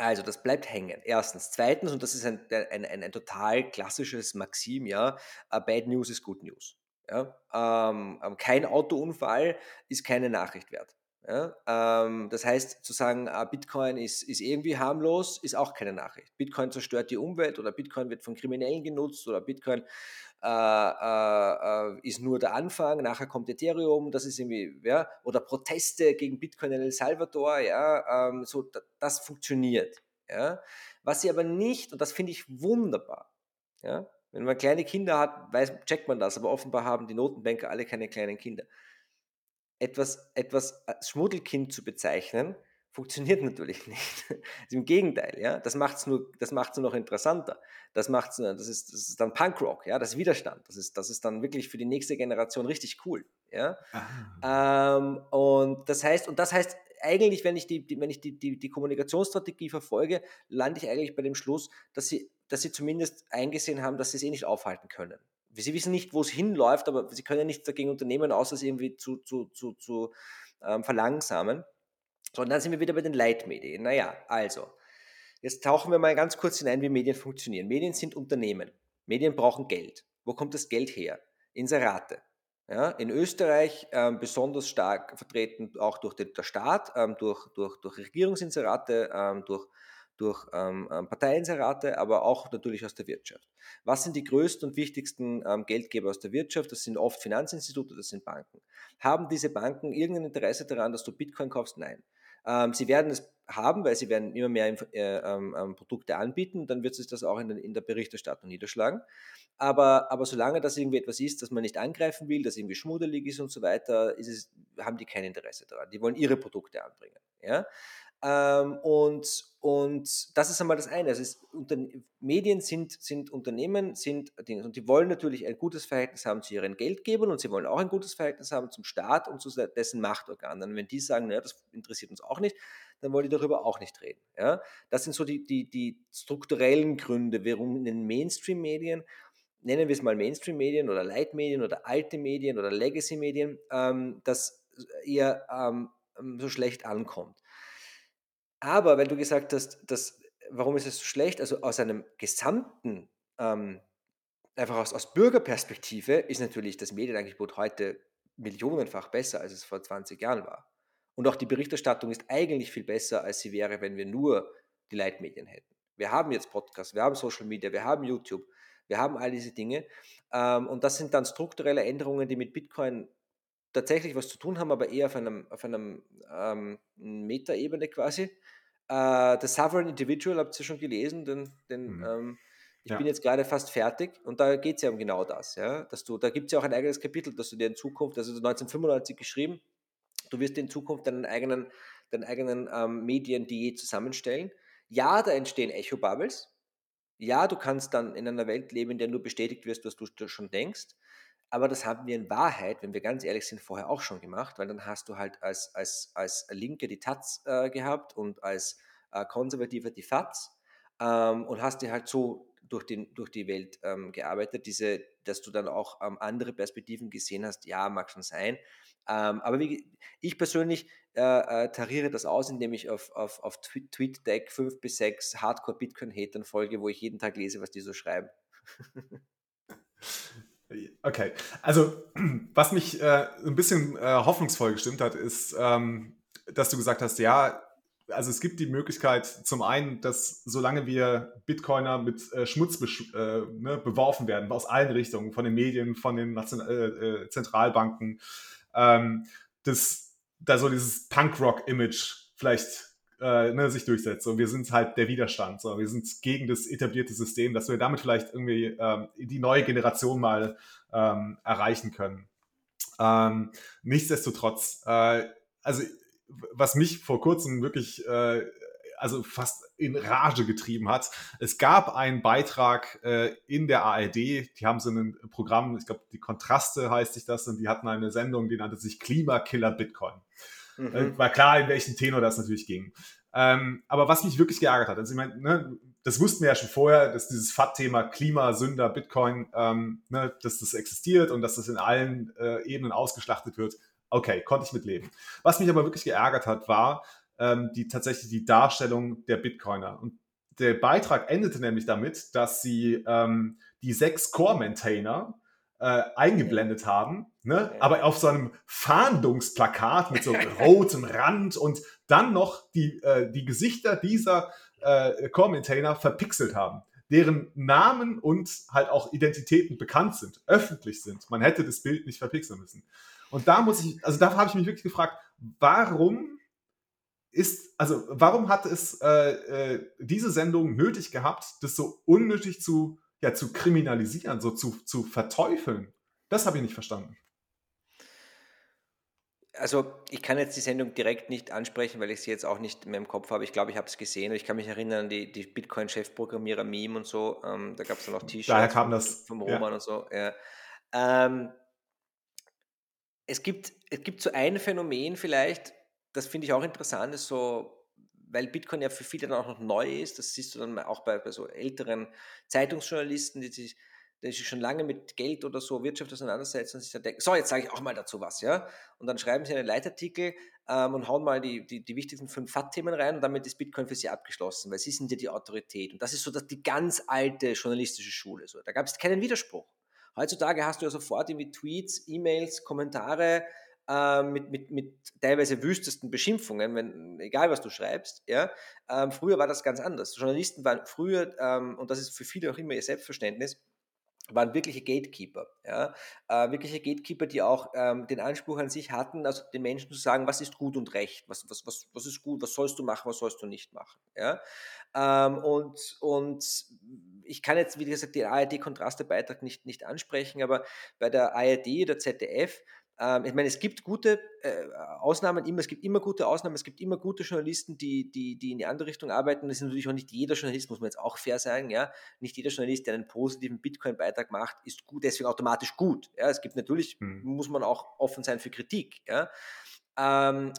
Also, das bleibt hängen. Erstens. Zweitens, und das ist ein, ein, ein, ein total klassisches Maxim, ja, uh, Bad News ist Good News. Ja? Ähm, ähm, kein Autounfall ist keine Nachricht wert. Ja? Ähm, das heißt, zu sagen, uh, Bitcoin ist, ist irgendwie harmlos, ist auch keine Nachricht. Bitcoin zerstört die Umwelt oder Bitcoin wird von Kriminellen genutzt oder Bitcoin äh, äh, äh, ist nur der Anfang, nachher kommt Ethereum, das ist irgendwie, ja, oder Proteste gegen Bitcoin in El Salvador, ja, ähm, so, das funktioniert, ja. Was sie aber nicht, und das finde ich wunderbar, ja, wenn man kleine Kinder hat, weiß, checkt man das, aber offenbar haben die Notenbanker alle keine kleinen Kinder. Etwas, etwas als Schmuddelkind zu bezeichnen, funktioniert natürlich nicht. Im Gegenteil, ja, das macht es nur, das macht's nur noch interessanter. Das macht's, das ist, das ist dann Punkrock, ja, das Widerstand. Das ist, das ist dann wirklich für die nächste Generation richtig cool, ja. Ähm, und das heißt, und das heißt eigentlich, wenn ich die, die wenn ich die, die, die Kommunikationsstrategie verfolge, lande ich eigentlich bei dem Schluss, dass sie, dass sie zumindest eingesehen haben, dass sie es eh nicht aufhalten können. Sie wissen nicht, wo es hinläuft, aber sie können ja nichts dagegen unternehmen, außer es irgendwie zu, zu, zu, zu ähm, verlangsamen. So, und dann sind wir wieder bei den Leitmedien. Naja, also, jetzt tauchen wir mal ganz kurz hinein, wie Medien funktionieren. Medien sind Unternehmen. Medien brauchen Geld. Wo kommt das Geld her? Inserate. Ja, in Österreich ähm, besonders stark vertreten auch durch den der Staat, ähm, durch, durch, durch Regierungsinserate, ähm, durch, durch ähm, ähm, Parteiinserate, aber auch natürlich aus der Wirtschaft. Was sind die größten und wichtigsten ähm, Geldgeber aus der Wirtschaft? Das sind oft Finanzinstitute, das sind Banken. Haben diese Banken irgendein Interesse daran, dass du Bitcoin kaufst? Nein. Ähm, sie werden es haben, weil sie werden immer mehr äh, ähm, ähm, Produkte anbieten, dann wird sich das auch in, den, in, der Berichterstattung niederschlagen. Aber, aber solange das irgendwie etwas ist, das man nicht angreifen will, das irgendwie schmuddelig ist und so weiter, es, haben die kein Interesse daran. Die wollen ihre Produkte anbringen. Ja? Ähm, und, und das ist einmal das eine. Also es, Medien sind, sind Unternehmen, sind Dinge. Und die wollen natürlich ein gutes Verhältnis haben zu ihren Geldgebern und sie wollen auch ein gutes Verhältnis haben zum Staat und zu dessen Machtorganen. Und wenn die sagen, naja, das interessiert uns auch nicht, dann wollen die darüber auch nicht reden. Ja? Das sind so die, die, die strukturellen Gründe, warum in den Mainstream-Medien nennen wir es mal Mainstream-Medien oder Leitmedien oder alte Medien oder Legacy-Medien, ähm, das eher ähm, so schlecht ankommt. Aber weil du gesagt hast, dass warum ist es so schlecht? Also aus einem gesamten, ähm, einfach aus, aus Bürgerperspektive ist natürlich das Medienangebot heute millionenfach besser, als es vor 20 Jahren war. Und auch die Berichterstattung ist eigentlich viel besser, als sie wäre, wenn wir nur die Leitmedien hätten. Wir haben jetzt Podcasts, wir haben Social Media, wir haben YouTube, wir haben all diese Dinge. Ähm, und das sind dann strukturelle Änderungen, die mit Bitcoin tatsächlich was zu tun haben, aber eher auf einem, auf einem ähm, Metaebene quasi. Äh, The Sovereign Individual, habt ihr schon gelesen, den, den mhm. ähm, ich ja. bin jetzt gerade fast fertig und da geht es ja um genau das, ja, dass du, da gibt es ja auch ein eigenes Kapitel, dass du dir in Zukunft, also 1995 geschrieben, du wirst in Zukunft deinen eigenen, deinen eigenen ähm, Mediendiät zusammenstellen. Ja, da entstehen Echo-Bubbles. Ja, du kannst dann in einer Welt leben, in der nur bestätigt wirst, was du schon denkst. Aber das haben wir in Wahrheit, wenn wir ganz ehrlich sind, vorher auch schon gemacht, weil dann hast du halt als, als, als Linke die Taz äh, gehabt und als äh, Konservativer die FATS ähm, und hast dir halt so durch, den, durch die Welt ähm, gearbeitet, diese, dass du dann auch ähm, andere Perspektiven gesehen hast, ja, mag schon sein. Ähm, aber wie, ich persönlich äh, äh, tariere das aus, indem ich auf, auf, auf TweetDeck fünf bis sechs Hardcore-Bitcoin-Hatern folge, wo ich jeden Tag lese, was die so schreiben. Okay, also was mich äh, ein bisschen äh, hoffnungsvoll gestimmt hat, ist, ähm, dass du gesagt hast, ja, also es gibt die Möglichkeit zum einen, dass solange wir Bitcoiner mit äh, Schmutz äh, ne, beworfen werden, aus allen Richtungen, von den Medien, von den Nation äh, äh, Zentralbanken, ähm, dass da so dieses Punkrock-Image vielleicht äh, ne, sich durchsetzt. So, wir sind halt der Widerstand. So, wir sind gegen das etablierte System, dass wir damit vielleicht irgendwie ähm, die neue Generation mal ähm, erreichen können. Ähm, nichtsdestotrotz, äh, also was mich vor kurzem wirklich äh, also fast in Rage getrieben hat. Es gab einen Beitrag äh, in der ARD, die haben so ein Programm, ich glaube, die Kontraste heißt sich das, und die hatten eine Sendung, die nannte sich Klimakiller Bitcoin. Mhm. Äh, war klar, in welchen Tenor das natürlich ging. Ähm, aber was mich wirklich geärgert hat, also ich meine, ne, das wussten wir ja schon vorher, dass dieses FAT-Thema Klimasünder, Bitcoin, ähm, ne, dass das existiert und dass das in allen äh, Ebenen ausgeschlachtet wird. Okay, konnte ich mitleben. Was mich aber wirklich geärgert hat, war ähm, die tatsächlich die Darstellung der Bitcoiner. Und der Beitrag endete nämlich damit, dass sie ähm, die sechs Core-Maintainer äh, eingeblendet haben, ne? aber auf so einem Fahndungsplakat mit so rotem Rand und dann noch die, äh, die Gesichter dieser äh, Core-Maintainer verpixelt haben deren Namen und halt auch Identitäten bekannt sind, öffentlich sind. Man hätte das Bild nicht verpixeln müssen. Und da muss ich, also da habe ich mich wirklich gefragt, warum ist, also warum hat es äh, äh, diese Sendung nötig gehabt, das so unnötig zu, ja, zu kriminalisieren, so zu, zu verteufeln? Das habe ich nicht verstanden. Also ich kann jetzt die Sendung direkt nicht ansprechen, weil ich sie jetzt auch nicht mehr im Kopf habe. Ich glaube, ich habe es gesehen. Ich kann mich erinnern an die, die Bitcoin-Chefprogrammierer-Meme und so. Ähm, da gab es dann auch T-Shirts Daher kam das, vom Roman ja. und so. Ja. Ähm, es gibt, es gibt so ein Phänomen vielleicht, das finde ich auch interessant, ist so, weil Bitcoin ja für viele dann auch noch neu ist, das siehst du dann auch bei, bei so älteren Zeitungsjournalisten, die sich, die sich schon lange mit Geld oder so Wirtschaft auseinandersetzen und sich dann denken, so, jetzt sage ich auch mal dazu was, ja. Und dann schreiben sie einen Leitartikel ähm, und hauen mal die, die, die wichtigsten fünf FAT-Themen rein und damit ist Bitcoin für sie abgeschlossen, weil sie sind ja die Autorität. Und das ist so dass die ganz alte journalistische Schule. So. Da gab es keinen Widerspruch. Heutzutage hast du ja sofort irgendwie Tweets, E-Mails, Kommentare äh, mit, mit, mit teilweise wüstesten Beschimpfungen, wenn, egal was du schreibst. Ja? Ähm, früher war das ganz anders. Journalisten waren früher, ähm, und das ist für viele auch immer ihr Selbstverständnis, waren wirkliche Gatekeeper. Ja? Äh, wirkliche Gatekeeper, die auch ähm, den Anspruch an sich hatten, also den Menschen zu sagen, was ist gut und recht, was, was, was, was ist gut, was sollst du machen, was sollst du nicht machen. Ja? Ähm, und, und ich kann jetzt, wie gesagt, den ARD-Kontraste-Beitrag nicht, nicht ansprechen, aber bei der ARD oder ZDF ähm, ich meine, es gibt gute äh, Ausnahmen immer, es gibt immer gute Ausnahmen, es gibt immer gute Journalisten, die, die, die in die andere Richtung arbeiten. Das ist natürlich auch nicht jeder Journalist, muss man jetzt auch fair sagen, ja. Nicht jeder Journalist, der einen positiven Bitcoin-Beitrag macht, ist gut, deswegen automatisch gut. Ja. Es gibt natürlich, hm. muss man auch offen sein für Kritik, ja. Ähm,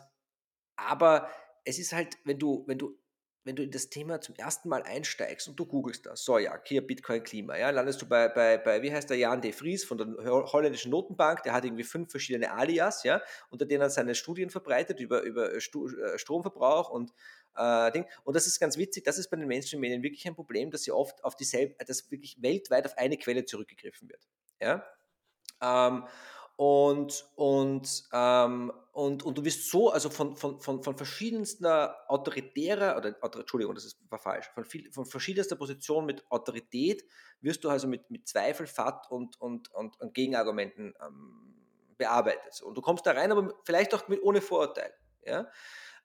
aber es ist halt, wenn du, wenn du wenn du in das Thema zum ersten Mal einsteigst und du googelst das, so ja, hier Bitcoin Klima, ja, landest du bei, bei, bei wie heißt der, Jan de Vries von der holländischen Notenbank, der hat irgendwie fünf verschiedene Alias, ja, unter denen er seine Studien verbreitet über, über äh, Stromverbrauch und äh, Ding. Und das ist ganz witzig, das ist bei den Mainstream-Medien wirklich ein Problem, dass sie oft auf dieselbe, dass wirklich weltweit auf eine Quelle zurückgegriffen wird. Ja? Ähm, und, und, ähm, und, und du wirst so, also von, von, von, von verschiedenster autoritärer, oder Entschuldigung, das ist, war falsch, von, viel, von verschiedenster Position mit Autorität wirst du also mit, mit Zweifel, Fat und, und, und, und Gegenargumenten ähm, bearbeitet. Und du kommst da rein, aber vielleicht auch mit, ohne Vorurteil. Ja?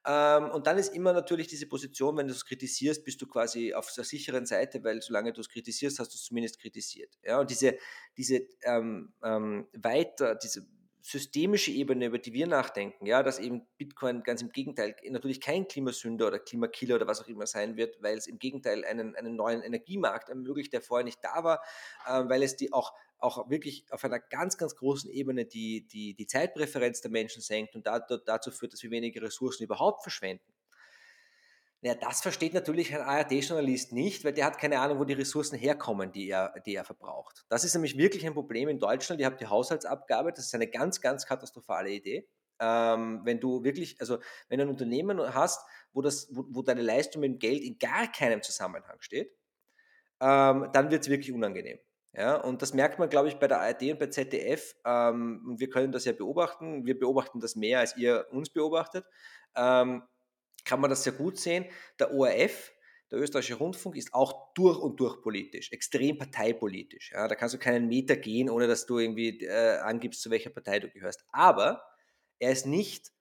Ähm, und dann ist immer natürlich diese Position, wenn du es kritisierst, bist du quasi auf der sicheren Seite, weil solange du es kritisierst, hast du es zumindest kritisiert. Ja, und diese, diese ähm, ähm, weiter, diese systemische Ebene, über die wir nachdenken, ja, dass eben Bitcoin ganz im Gegenteil natürlich kein Klimasünder oder Klimakiller oder was auch immer sein wird, weil es im Gegenteil einen, einen neuen Energiemarkt ermöglicht, der vorher nicht da war, äh, weil es die auch auch wirklich auf einer ganz, ganz großen Ebene die, die, die Zeitpräferenz der Menschen senkt und dazu führt, dass wir weniger Ressourcen überhaupt verschwenden. Ja, das versteht natürlich ein ARD-Journalist nicht, weil der hat keine Ahnung, wo die Ressourcen herkommen, die er, die er verbraucht. Das ist nämlich wirklich ein Problem in Deutschland. Ihr habt die Haushaltsabgabe, das ist eine ganz, ganz katastrophale Idee. Ähm, wenn du wirklich, also wenn du ein Unternehmen hast, wo, das, wo, wo deine Leistung mit dem Geld in gar keinem Zusammenhang steht, ähm, dann wird es wirklich unangenehm. Ja, und das merkt man, glaube ich, bei der ARD und bei ZDF. Ähm, wir können das ja beobachten. Wir beobachten das mehr, als ihr uns beobachtet. Ähm, kann man das sehr gut sehen. Der ORF, der österreichische Rundfunk, ist auch durch und durch politisch, extrem parteipolitisch. Ja, da kannst du keinen Meter gehen, ohne dass du irgendwie äh, angibst, zu welcher Partei du gehörst. Aber er ist nicht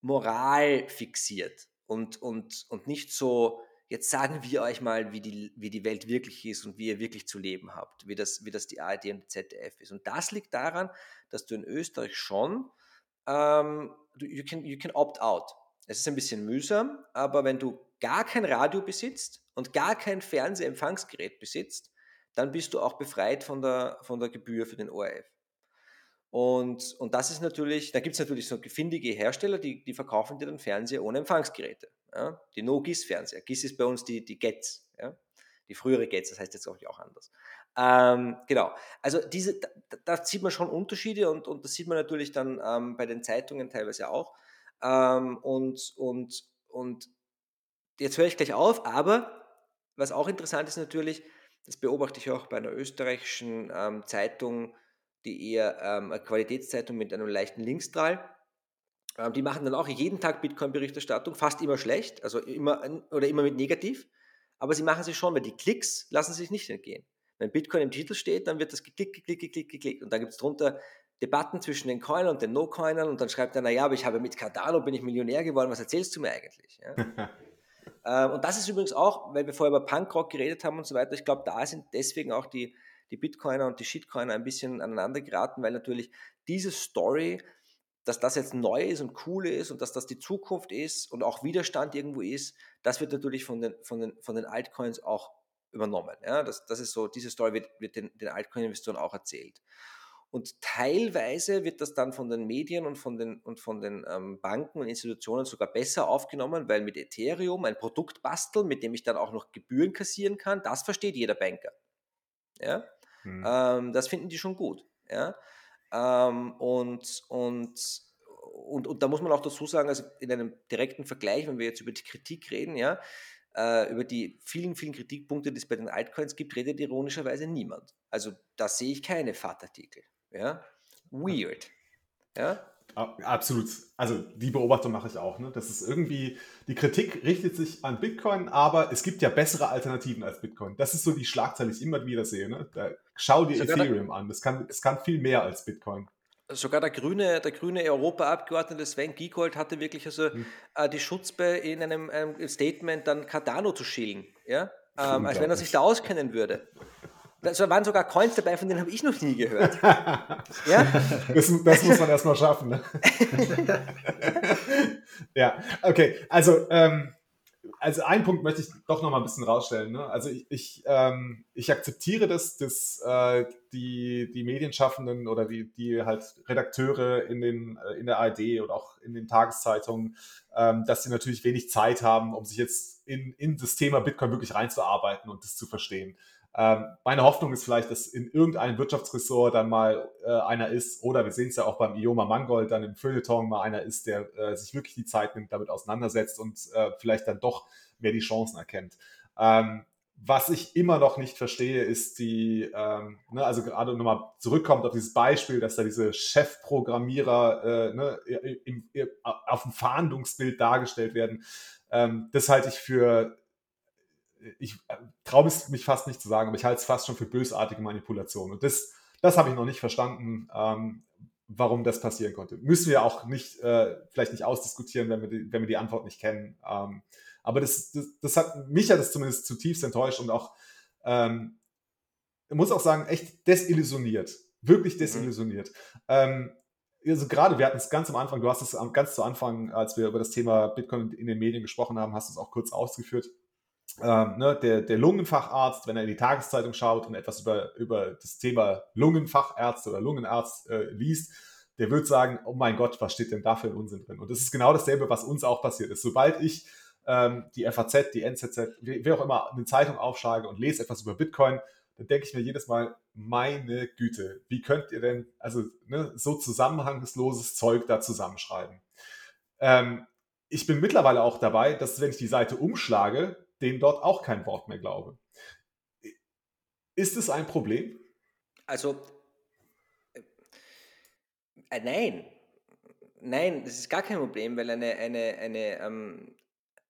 moralfixiert und, und, und nicht so Jetzt sagen wir euch mal, wie die, wie die Welt wirklich ist und wie ihr wirklich zu leben habt, wie das, wie das die ARD und die ZDF ist. Und das liegt daran, dass du in Österreich schon, ähm, you, can, you can opt out. Es ist ein bisschen mühsam, aber wenn du gar kein Radio besitzt und gar kein Fernsehempfangsgerät besitzt, dann bist du auch befreit von der, von der Gebühr für den ORF. Und, und das ist natürlich, da gibt es natürlich so findige Hersteller, die, die verkaufen dir dann Fernseher ohne Empfangsgeräte. Ja? Die No-GIS-Fernseher. GIS ist bei uns die, die GETS, ja? die frühere GETS, das heißt jetzt auch, auch anders. Ähm, genau, also diese, da, da, sieht man schon Unterschiede und, und das sieht man natürlich dann ähm, bei den Zeitungen teilweise auch. Ähm, und, und, und jetzt höre ich gleich auf, aber was auch interessant ist natürlich, das beobachte ich auch bei einer österreichischen ähm, Zeitung, die eher ähm, eine Qualitätszeitung mit einem leichten Linksstrahl. Ähm, die machen dann auch jeden Tag Bitcoin-Berichterstattung, fast immer schlecht, also immer oder immer mit negativ. Aber sie machen sie schon, weil die Klicks lassen sich nicht entgehen. Wenn Bitcoin im Titel steht, dann wird das geklickt, geklickt, geklickt, geklickt. Und dann gibt es drunter Debatten zwischen den Coinern und den No-Coinern und dann schreibt einer, ja, aber ich habe mit Cardano bin ich Millionär geworden, was erzählst du mir eigentlich? Ja? ähm, und das ist übrigens auch, weil wir vorher über Punkrock geredet haben und so weiter, ich glaube, da sind deswegen auch die, die Bitcoiner und die Shitcoiner ein bisschen aneinander geraten, weil natürlich diese Story, dass das jetzt neu ist und cool ist und dass das die Zukunft ist und auch Widerstand irgendwo ist, das wird natürlich von den, von den, von den Altcoins auch übernommen. Ja? Das, das ist so, diese Story wird, wird den, den Altcoin-Investoren auch erzählt. Und teilweise wird das dann von den Medien und von den, und von den ähm, Banken und Institutionen sogar besser aufgenommen, weil mit Ethereum ein Produkt basteln, mit dem ich dann auch noch Gebühren kassieren kann, das versteht jeder Banker. Ja? Mhm. Ähm, das finden die schon gut. Ja? Ähm, und, und, und, und da muss man auch dazu sagen, also in einem direkten Vergleich, wenn wir jetzt über die Kritik reden, ja, äh, über die vielen, vielen Kritikpunkte, die es bei den Altcoins gibt, redet ironischerweise niemand. Also da sehe ich keine Fahrtartikel. Ja? Weird. Ja? Absolut. Also die Beobachtung mache ich auch. Ne? Das ist irgendwie, die Kritik richtet sich an Bitcoin, aber es gibt ja bessere Alternativen als Bitcoin. Das ist so die Schlagzeile, die ich immer wieder sehe. Ne? Da, schau dir Sogar Ethereum an. Das kann, das kann viel mehr als Bitcoin. Sogar der grüne, der grüne Europaabgeordnete Sven Giegold hatte wirklich also hm. äh, die Schutzbe in einem, einem, Statement dann Cardano zu schillen. Ja? Ähm, als wenn er sich da auskennen würde. Da waren sogar Coins dabei, von denen habe ich noch nie gehört. ja? Das, das muss man erstmal schaffen. Ne? ja, okay. Also, ähm, also einen Punkt möchte ich doch noch mal ein bisschen rausstellen. Ne? Also ich, ich, ähm, ich akzeptiere das, dass äh, die, die Medienschaffenden oder die, die halt Redakteure in, den, äh, in der ARD oder auch in den Tageszeitungen, ähm, dass sie natürlich wenig Zeit haben, um sich jetzt in, in das Thema Bitcoin wirklich reinzuarbeiten und das zu verstehen. Ähm, meine Hoffnung ist vielleicht, dass in irgendeinem Wirtschaftsressort dann mal äh, einer ist, oder wir sehen es ja auch beim Ioma Mangold, dann im Feuilleton mal einer ist, der äh, sich wirklich die Zeit nimmt, damit auseinandersetzt und äh, vielleicht dann doch mehr die Chancen erkennt. Ähm, was ich immer noch nicht verstehe, ist die, ähm, ne, also gerade nochmal zurückkommt auf dieses Beispiel, dass da diese Chefprogrammierer äh, ne, im, im, auf dem Fahndungsbild dargestellt werden. Ähm, das halte ich für ich äh, traue es mich fast nicht zu sagen, aber ich halte es fast schon für bösartige Manipulation. Und das, das habe ich noch nicht verstanden, ähm, warum das passieren konnte. Müssen wir auch nicht, äh, vielleicht nicht ausdiskutieren, wenn wir die, wenn wir die Antwort nicht kennen. Ähm, aber das, das, das, hat mich hat das zumindest zutiefst enttäuscht und auch, ähm, ich muss auch sagen, echt desillusioniert. Wirklich mhm. desillusioniert. Mhm. also gerade, wir hatten es ganz am Anfang, du hast es ganz zu Anfang, als wir über das Thema Bitcoin in den Medien gesprochen haben, hast du es auch kurz ausgeführt ähm, ne, der, der Lungenfacharzt, wenn er in die Tageszeitung schaut und etwas über, über das Thema Lungenfachärzte oder Lungenarzt äh, liest, der wird sagen, oh mein Gott, was steht denn da für ein Unsinn drin? Und das ist genau dasselbe, was uns auch passiert ist. Sobald ich ähm, die FAZ, die NZZ, wie auch immer, eine Zeitung aufschlage und lese etwas über Bitcoin, dann denke ich mir jedes Mal, meine Güte, wie könnt ihr denn also ne, so zusammenhangsloses Zeug da zusammenschreiben? Ähm, ich bin mittlerweile auch dabei, dass wenn ich die Seite umschlage, dem dort auch kein Wort mehr glaube. Ist es ein Problem? Also, äh, äh, nein. Nein, das ist gar kein Problem, weil eine, eine, eine, ähm,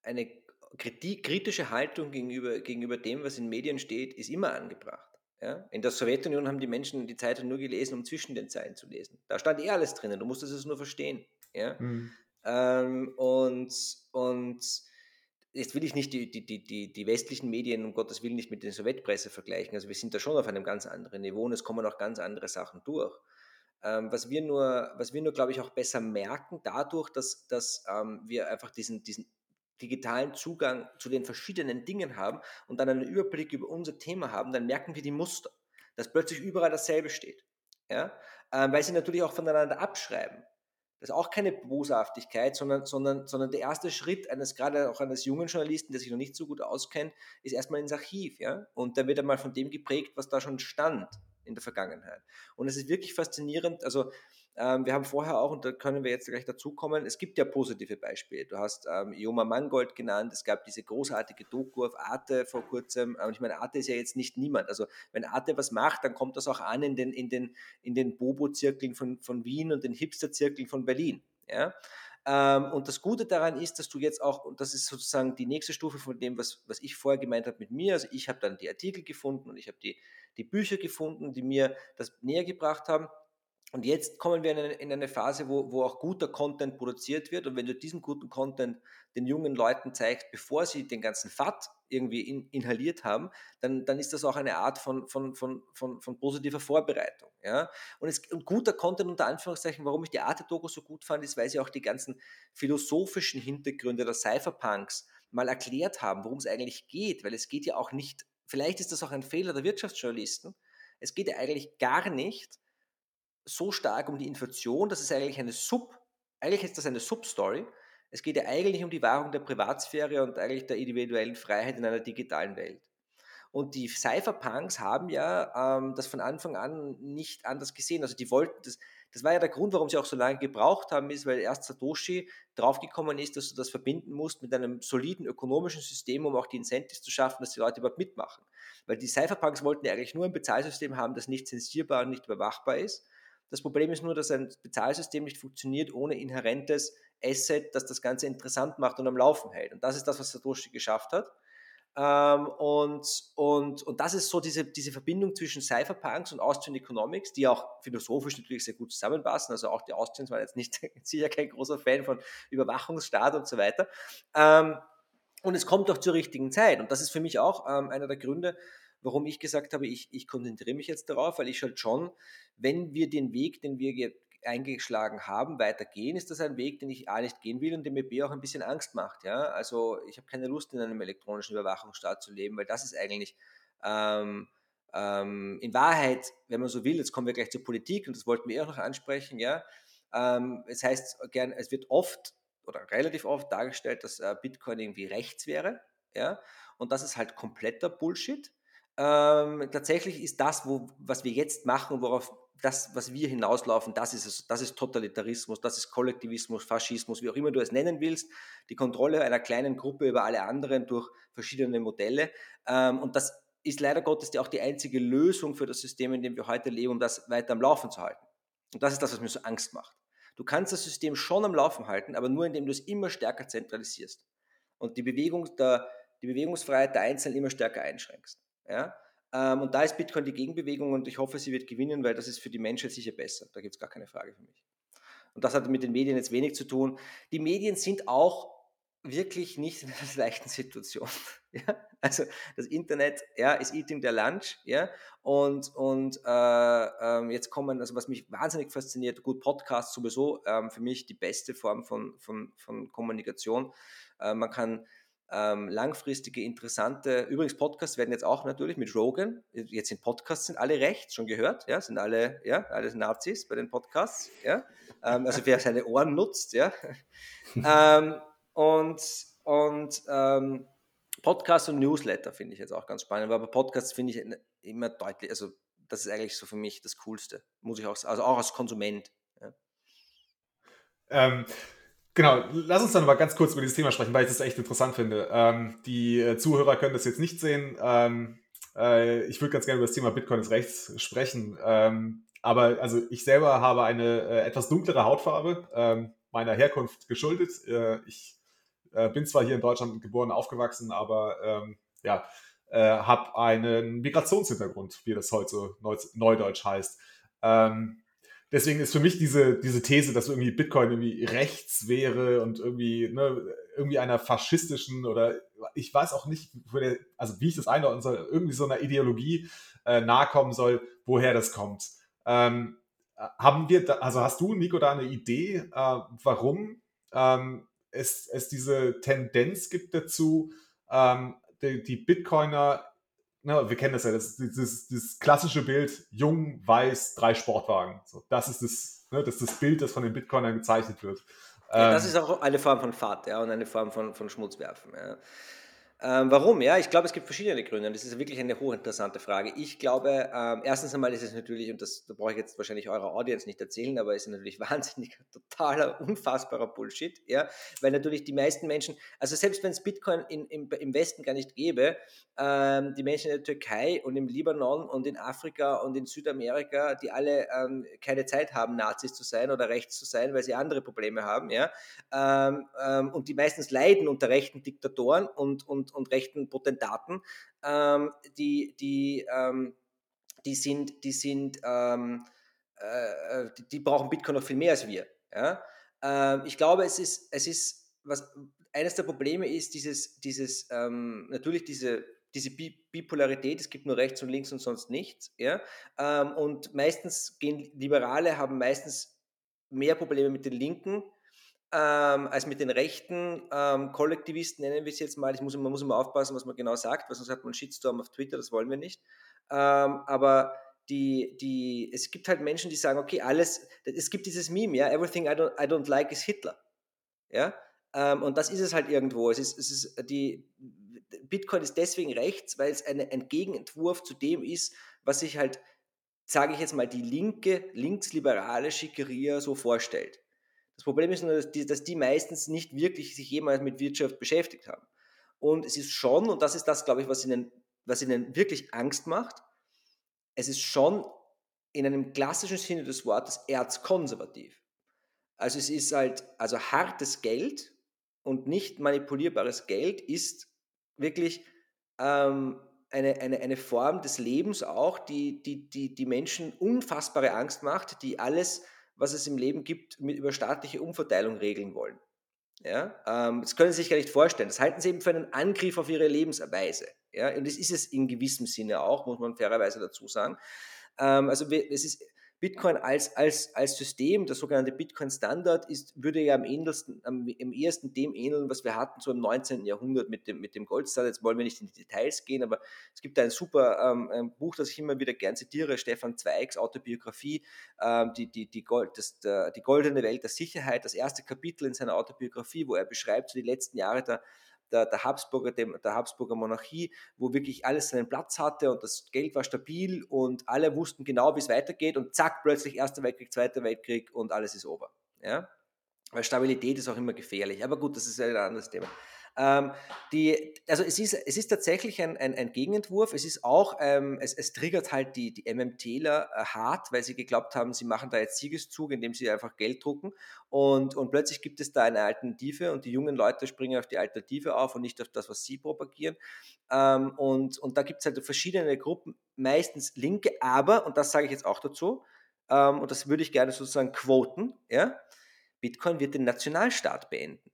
eine kritische Haltung gegenüber, gegenüber dem, was in Medien steht, ist immer angebracht. Ja? In der Sowjetunion haben die Menschen die Zeitung nur gelesen, um zwischen den Zeilen zu lesen. Da stand eh alles drinnen, du musstest es nur verstehen. Ja? Mhm. Ähm, und, und jetzt will ich nicht die, die, die, die westlichen Medien, um Gottes Willen, nicht mit der Sowjetpresse vergleichen. Also wir sind da schon auf einem ganz anderen Niveau und es kommen auch ganz andere Sachen durch. Ähm, was wir nur, was wir nur, glaube ich, auch besser merken, dadurch, dass, dass ähm, wir einfach diesen, diesen digitalen Zugang zu den verschiedenen Dingen haben und dann einen Überblick über unser Thema haben, dann merken wir die Muster, dass plötzlich überall dasselbe steht. Ja? Ähm, weil sie natürlich auch voneinander abschreiben. Das ist auch keine Boshaftigkeit, sondern, sondern, sondern der erste Schritt eines, gerade auch eines jungen Journalisten, der sich noch nicht so gut auskennt, ist erstmal ins Archiv, ja. Und dann wird er mal von dem geprägt, was da schon stand in der Vergangenheit. Und es ist wirklich faszinierend. Also wir haben vorher auch, und da können wir jetzt gleich dazukommen, es gibt ja positive Beispiele. Du hast ähm, Ioma Mangold genannt, es gab diese großartige Doku auf Arte vor kurzem. Und ich meine, Arte ist ja jetzt nicht niemand. Also wenn Arte was macht, dann kommt das auch an in den, in den, in den Bobo-Zirkeln von, von Wien und den Hipster-Zirkeln von Berlin. Ja? Ähm, und das Gute daran ist, dass du jetzt auch, und das ist sozusagen die nächste Stufe von dem, was, was ich vorher gemeint habe mit mir, also ich habe dann die Artikel gefunden und ich habe die, die Bücher gefunden, die mir das näher gebracht haben. Und jetzt kommen wir in eine, in eine Phase, wo, wo, auch guter Content produziert wird. Und wenn du diesen guten Content den jungen Leuten zeigst, bevor sie den ganzen FAT irgendwie in, inhaliert haben, dann, dann ist das auch eine Art von, von, von, von, von positiver Vorbereitung. Ja? Und, es, und guter Content unter Anführungszeichen, warum ich die Arte-Doku so gut fand, ist, weil sie auch die ganzen philosophischen Hintergründe der Cypherpunks mal erklärt haben, worum es eigentlich geht. Weil es geht ja auch nicht, vielleicht ist das auch ein Fehler der Wirtschaftsjournalisten, es geht ja eigentlich gar nicht so stark um die Inflation, dass es eigentlich eine Sub, eigentlich ist das eine Substory. Es geht ja eigentlich um die Wahrung der Privatsphäre und eigentlich der individuellen Freiheit in einer digitalen Welt. Und die Cypherpunks haben ja ähm, das von Anfang an nicht anders gesehen. Also die wollten das, das war ja der Grund, warum sie auch so lange gebraucht haben, ist, weil erst Satoshi draufgekommen ist, dass du das verbinden musst mit einem soliden ökonomischen System, um auch die Incentives zu schaffen, dass die Leute überhaupt mitmachen. Weil die Cypherpunks wollten ja eigentlich nur ein Bezahlsystem haben, das nicht zensierbar und nicht überwachbar ist. Das Problem ist nur, dass ein Bezahlsystem nicht funktioniert ohne inhärentes Asset, das das Ganze interessant macht und am Laufen hält. Und das ist das, was Satoshi geschafft hat. Ähm, und, und, und das ist so diese, diese Verbindung zwischen Cypherpunks und Austrian Economics, die auch philosophisch natürlich sehr gut zusammenpassen. Also auch die Austrians waren jetzt nicht sicher kein großer Fan von Überwachungsstaat und so weiter. Ähm, und es kommt auch zur richtigen Zeit. Und das ist für mich auch ähm, einer der Gründe, warum ich gesagt habe, ich, ich konzentriere mich jetzt darauf, weil ich halt schon, wenn wir den Weg, den wir eingeschlagen haben, weitergehen, ist das ein Weg, den ich A nicht gehen will und dem mir B auch ein bisschen Angst macht. Ja? Also ich habe keine Lust, in einem elektronischen Überwachungsstaat zu leben, weil das ist eigentlich ähm, ähm, in Wahrheit, wenn man so will, jetzt kommen wir gleich zur Politik und das wollten wir auch noch ansprechen, ja. Ähm, es heißt gern, es wird oft oder relativ oft dargestellt, dass äh, Bitcoin irgendwie rechts wäre, ja. Und das ist halt kompletter Bullshit. Ähm, tatsächlich ist das, wo, was wir jetzt machen, worauf das, was wir hinauslaufen, das ist, das ist Totalitarismus, das ist Kollektivismus, Faschismus, wie auch immer du es nennen willst, die Kontrolle einer kleinen Gruppe über alle anderen durch verschiedene Modelle. Ähm, und das ist leider Gottes auch die einzige Lösung für das System, in dem wir heute leben, um das weiter am Laufen zu halten. Und das ist das, was mir so Angst macht. Du kannst das System schon am Laufen halten, aber nur indem du es immer stärker zentralisierst und die, Bewegung der, die Bewegungsfreiheit der Einzelnen immer stärker einschränkst. Ja? Ähm, und da ist Bitcoin die Gegenbewegung und ich hoffe, sie wird gewinnen, weil das ist für die Menschheit sicher besser. Da gibt es gar keine Frage für mich. Und das hat mit den Medien jetzt wenig zu tun. Die Medien sind auch wirklich nicht in einer leichten Situation. Ja? Also das Internet ja, ist eating der Lunch. Ja? Und, und äh, äh, jetzt kommen, also was mich wahnsinnig fasziniert, gut, Podcast sowieso ähm, für mich die beste Form von, von, von Kommunikation. Äh, man kann ähm, langfristige, interessante, übrigens Podcasts werden jetzt auch natürlich mit Rogan, jetzt sind Podcasts, sind alle rechts, schon gehört, ja, sind alle, ja, alle Nazis bei den Podcasts, ja, ähm, also wer seine Ohren nutzt, ja, ähm, und, und ähm, Podcasts und Newsletter finde ich jetzt auch ganz spannend, aber Podcasts finde ich immer deutlich, also das ist eigentlich so für mich das Coolste, muss ich auch sagen, also auch als Konsument. Ja. Genau, lass uns dann mal ganz kurz über dieses Thema sprechen, weil ich das echt interessant finde. Ähm, die äh, Zuhörer können das jetzt nicht sehen. Ähm, äh, ich würde ganz gerne über das Thema Bitcoin des Rechts sprechen. Ähm, aber also ich selber habe eine äh, etwas dunklere Hautfarbe, ähm, meiner Herkunft geschuldet. Äh, ich äh, bin zwar hier in Deutschland geboren, aufgewachsen, aber ähm, ja, äh, habe einen Migrationshintergrund, wie das heute Neudeutsch heißt. Ähm, deswegen ist für mich diese, diese These, dass irgendwie Bitcoin irgendwie rechts wäre und irgendwie, ne, irgendwie einer faschistischen oder ich weiß auch nicht, der, also wie ich das einordnen soll, irgendwie so einer Ideologie äh, nahe kommen soll, woher das kommt. Ähm, haben wir, da, also hast du, Nico, da eine Idee, äh, warum ähm, es, es diese Tendenz gibt dazu, ähm, die, die Bitcoiner ne, wir kennen das ja, das, dieses, dieses klassische Bild, jung, weiß, drei Sportwagen. So, das, ist das, ne, das ist das Bild, das von den Bitcoinern gezeichnet wird. Ja, das ähm, ist auch eine Form von Fahrt ja, und eine Form von, von Schmutzwerfen. Ja. Ähm, warum? Ja, ich glaube, es gibt verschiedene Gründe das ist wirklich eine hochinteressante Frage. Ich glaube, ähm, erstens einmal ist es natürlich, und das da brauche ich jetzt wahrscheinlich eurer Audience nicht erzählen, aber es ist natürlich wahnsinnig totaler, unfassbarer Bullshit, ja, weil natürlich die meisten Menschen, also selbst wenn es Bitcoin in, im, im Westen gar nicht gäbe, ähm, die Menschen in der Türkei und im Libanon und in Afrika und in Südamerika, die alle ähm, keine Zeit haben, Nazis zu sein oder rechts zu sein, weil sie andere Probleme haben, ja, ähm, ähm, und die meistens leiden unter rechten Diktatoren und, und und, rechten Potentaten, ähm, die, die, ähm, die sind, die, sind ähm, äh, die, die, brauchen Bitcoin noch viel mehr als wir. Ja? Ähm, ich glaube, es ist, es ist was, eines der Probleme ist dieses, dieses ähm, natürlich diese diese Bipolarität, es gibt nur rechts und links und sonst nichts. Ja? Ähm, und meistens gehen Liberale haben meistens mehr Probleme mit den Linken ähm, als mit den rechten ähm, Kollektivisten, nennen wir es jetzt mal. Ich muss, man muss immer aufpassen, was man genau sagt, weil sonst hat man Shitstorm auf Twitter, das wollen wir nicht. Ähm, aber die, die, es gibt halt Menschen, die sagen, okay, alles, es gibt dieses Meme, ja, everything I don't, I don't like is Hitler. Ja, ähm, und das ist es halt irgendwo. Es ist, es ist die, Bitcoin ist deswegen rechts, weil es eine, ein Gegenentwurf zu dem ist, was sich halt, sage ich jetzt mal, die linke, linksliberale Schickeria so vorstellt. Das Problem ist nur, dass die, dass die meistens nicht wirklich sich jemals mit Wirtschaft beschäftigt haben. Und es ist schon, und das ist das, glaube ich, was ihnen, was ihnen wirklich Angst macht, es ist schon in einem klassischen Sinne des Wortes erzkonservativ. Also es ist halt, also hartes Geld und nicht manipulierbares Geld ist wirklich ähm, eine, eine, eine Form des Lebens auch, die, die, die, die Menschen unfassbare Angst macht, die alles was es im Leben gibt, mit über staatliche Umverteilung regeln wollen. Ja, ähm, das können Sie sich gar nicht vorstellen. Das halten Sie eben für einen Angriff auf Ihre Lebensweise. Ja, und das ist es in gewissem Sinne auch, muss man fairerweise dazu sagen. Ähm, also es ist, Bitcoin als, als, als System, der sogenannte Bitcoin-Standard, ist, würde ja am, ähnlichsten, am, am ehesten dem ähneln, was wir hatten so im 19. Jahrhundert mit dem, mit dem Goldstandard. Jetzt wollen wir nicht in die Details gehen, aber es gibt ein super ähm, ein Buch, das ich immer wieder gern zitiere, Stefan Zweigs Autobiografie, ähm, die, die, die, Gold, das, der, die goldene Welt der Sicherheit, das erste Kapitel in seiner Autobiografie, wo er beschreibt so die letzten Jahre der, der, der, Habsburger, der, der Habsburger Monarchie, wo wirklich alles seinen Platz hatte und das Geld war stabil und alle wussten genau, wie es weitergeht und zack, plötzlich Erster Weltkrieg, Zweiter Weltkrieg und alles ist over. Ja? Weil Stabilität ist auch immer gefährlich. Aber gut, das ist ein anderes Thema. Ähm, die, also es ist, es ist tatsächlich ein, ein, ein Gegenentwurf. Es ist auch, ähm, es, es triggert halt die, die MMTler äh, hart, weil sie geglaubt haben, sie machen da jetzt Siegeszug, indem sie einfach Geld drucken. Und, und plötzlich gibt es da eine Alternative und die jungen Leute springen auf die Alternative auf und nicht auf das, was sie propagieren. Ähm, und, und da gibt es halt verschiedene Gruppen, meistens Linke, aber, und das sage ich jetzt auch dazu, ähm, und das würde ich gerne sozusagen quoten, ja, Bitcoin wird den Nationalstaat beenden.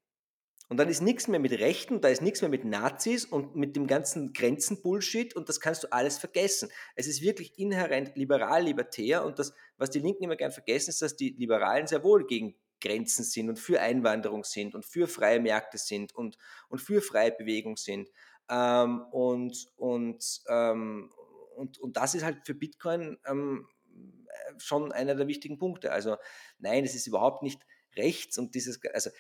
Und dann ist nichts mehr mit Rechten, da ist nichts mehr mit Nazis und mit dem ganzen Grenzen-Bullshit und das kannst du alles vergessen. Es ist wirklich inhärent liberal-libertär und das, was die Linken immer gern vergessen, ist, dass die Liberalen sehr wohl gegen Grenzen sind und für Einwanderung sind und für freie Märkte sind und, und für freie Bewegung sind. Ähm, und, und, ähm, und, und das ist halt für Bitcoin ähm, schon einer der wichtigen Punkte. Also nein, es ist überhaupt nicht rechts und dieses, also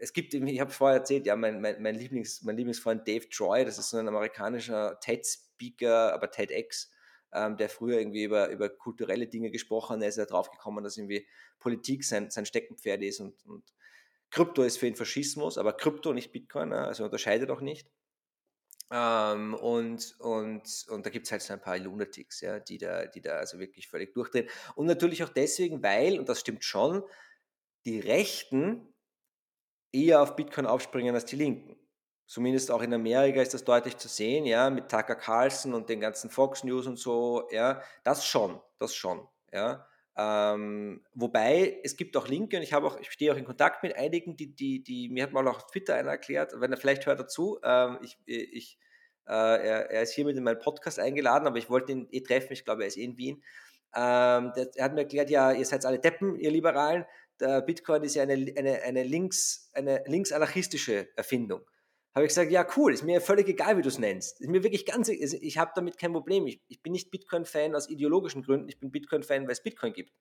es gibt, ich habe vorher erzählt, ja, mein, mein, mein, Lieblings, mein Lieblingsfreund Dave Troy, das ist so ein amerikanischer TED-Speaker, aber TEDx, ähm, der früher irgendwie über, über kulturelle Dinge gesprochen hat. Er ist ja drauf gekommen, dass irgendwie Politik sein, sein Steckenpferd ist und, und Krypto ist für ihn Faschismus, aber Krypto, nicht Bitcoin, ne? also unterscheidet auch nicht. Ähm, und, und, und da gibt es halt so ein paar Lunatics, ja, die, da, die da also wirklich völlig durchdrehen. Und natürlich auch deswegen, weil, und das stimmt schon, die Rechten eher auf Bitcoin aufspringen als die Linken. Zumindest auch in Amerika ist das deutlich zu sehen, ja, mit Tucker Carlson und den ganzen Fox News und so, ja, das schon, das schon, ja. Ähm, wobei es gibt auch Linke und ich habe auch, ich stehe auch in Kontakt mit einigen, die, die, die, mir hat mal auch auf Twitter einer erklärt, wenn er vielleicht hört dazu, ähm, ich, ich, äh, er, er, ist hier mit in meinen Podcast eingeladen, aber ich wollte ihn eh treffen, ich glaube, er ist eh in Wien. Ähm, der, er hat mir erklärt, ja, ihr seid alle Deppen, ihr Liberalen, Bitcoin ist ja eine, eine, eine, links, eine linksanarchistische Erfindung. Habe ich gesagt, ja cool, ist mir völlig egal, wie du es nennst. Ist mir wirklich ganz, ich habe damit kein Problem. Ich, ich bin nicht Bitcoin-Fan aus ideologischen Gründen, ich bin Bitcoin-Fan, weil es Bitcoin gibt.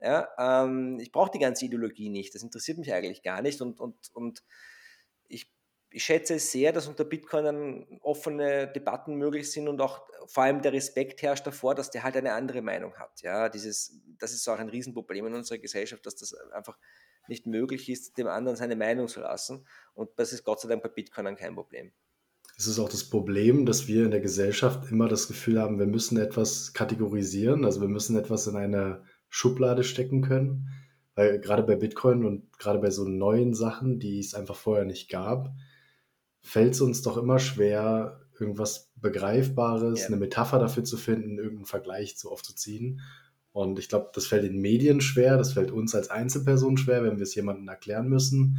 Ja, ähm, ich brauche die ganze Ideologie nicht, das interessiert mich eigentlich gar nicht und, und, und ich ich schätze es sehr, dass unter Bitcoin dann offene Debatten möglich sind und auch vor allem der Respekt herrscht davor, dass der halt eine andere Meinung hat. Ja, dieses, das ist auch ein Riesenproblem in unserer Gesellschaft, dass das einfach nicht möglich ist, dem anderen seine Meinung zu lassen. Und das ist Gott sei Dank bei Bitcoin dann kein Problem. Es ist auch das Problem, dass wir in der Gesellschaft immer das Gefühl haben, wir müssen etwas kategorisieren, also wir müssen etwas in eine Schublade stecken können. Weil gerade bei Bitcoin und gerade bei so neuen Sachen, die es einfach vorher nicht gab, fällt es uns doch immer schwer, irgendwas Begreifbares, ja. eine Metapher dafür zu finden, irgendeinen Vergleich zu aufzuziehen. Und ich glaube, das fällt den Medien schwer, das fällt uns als Einzelperson schwer, wenn wir es jemandem erklären müssen.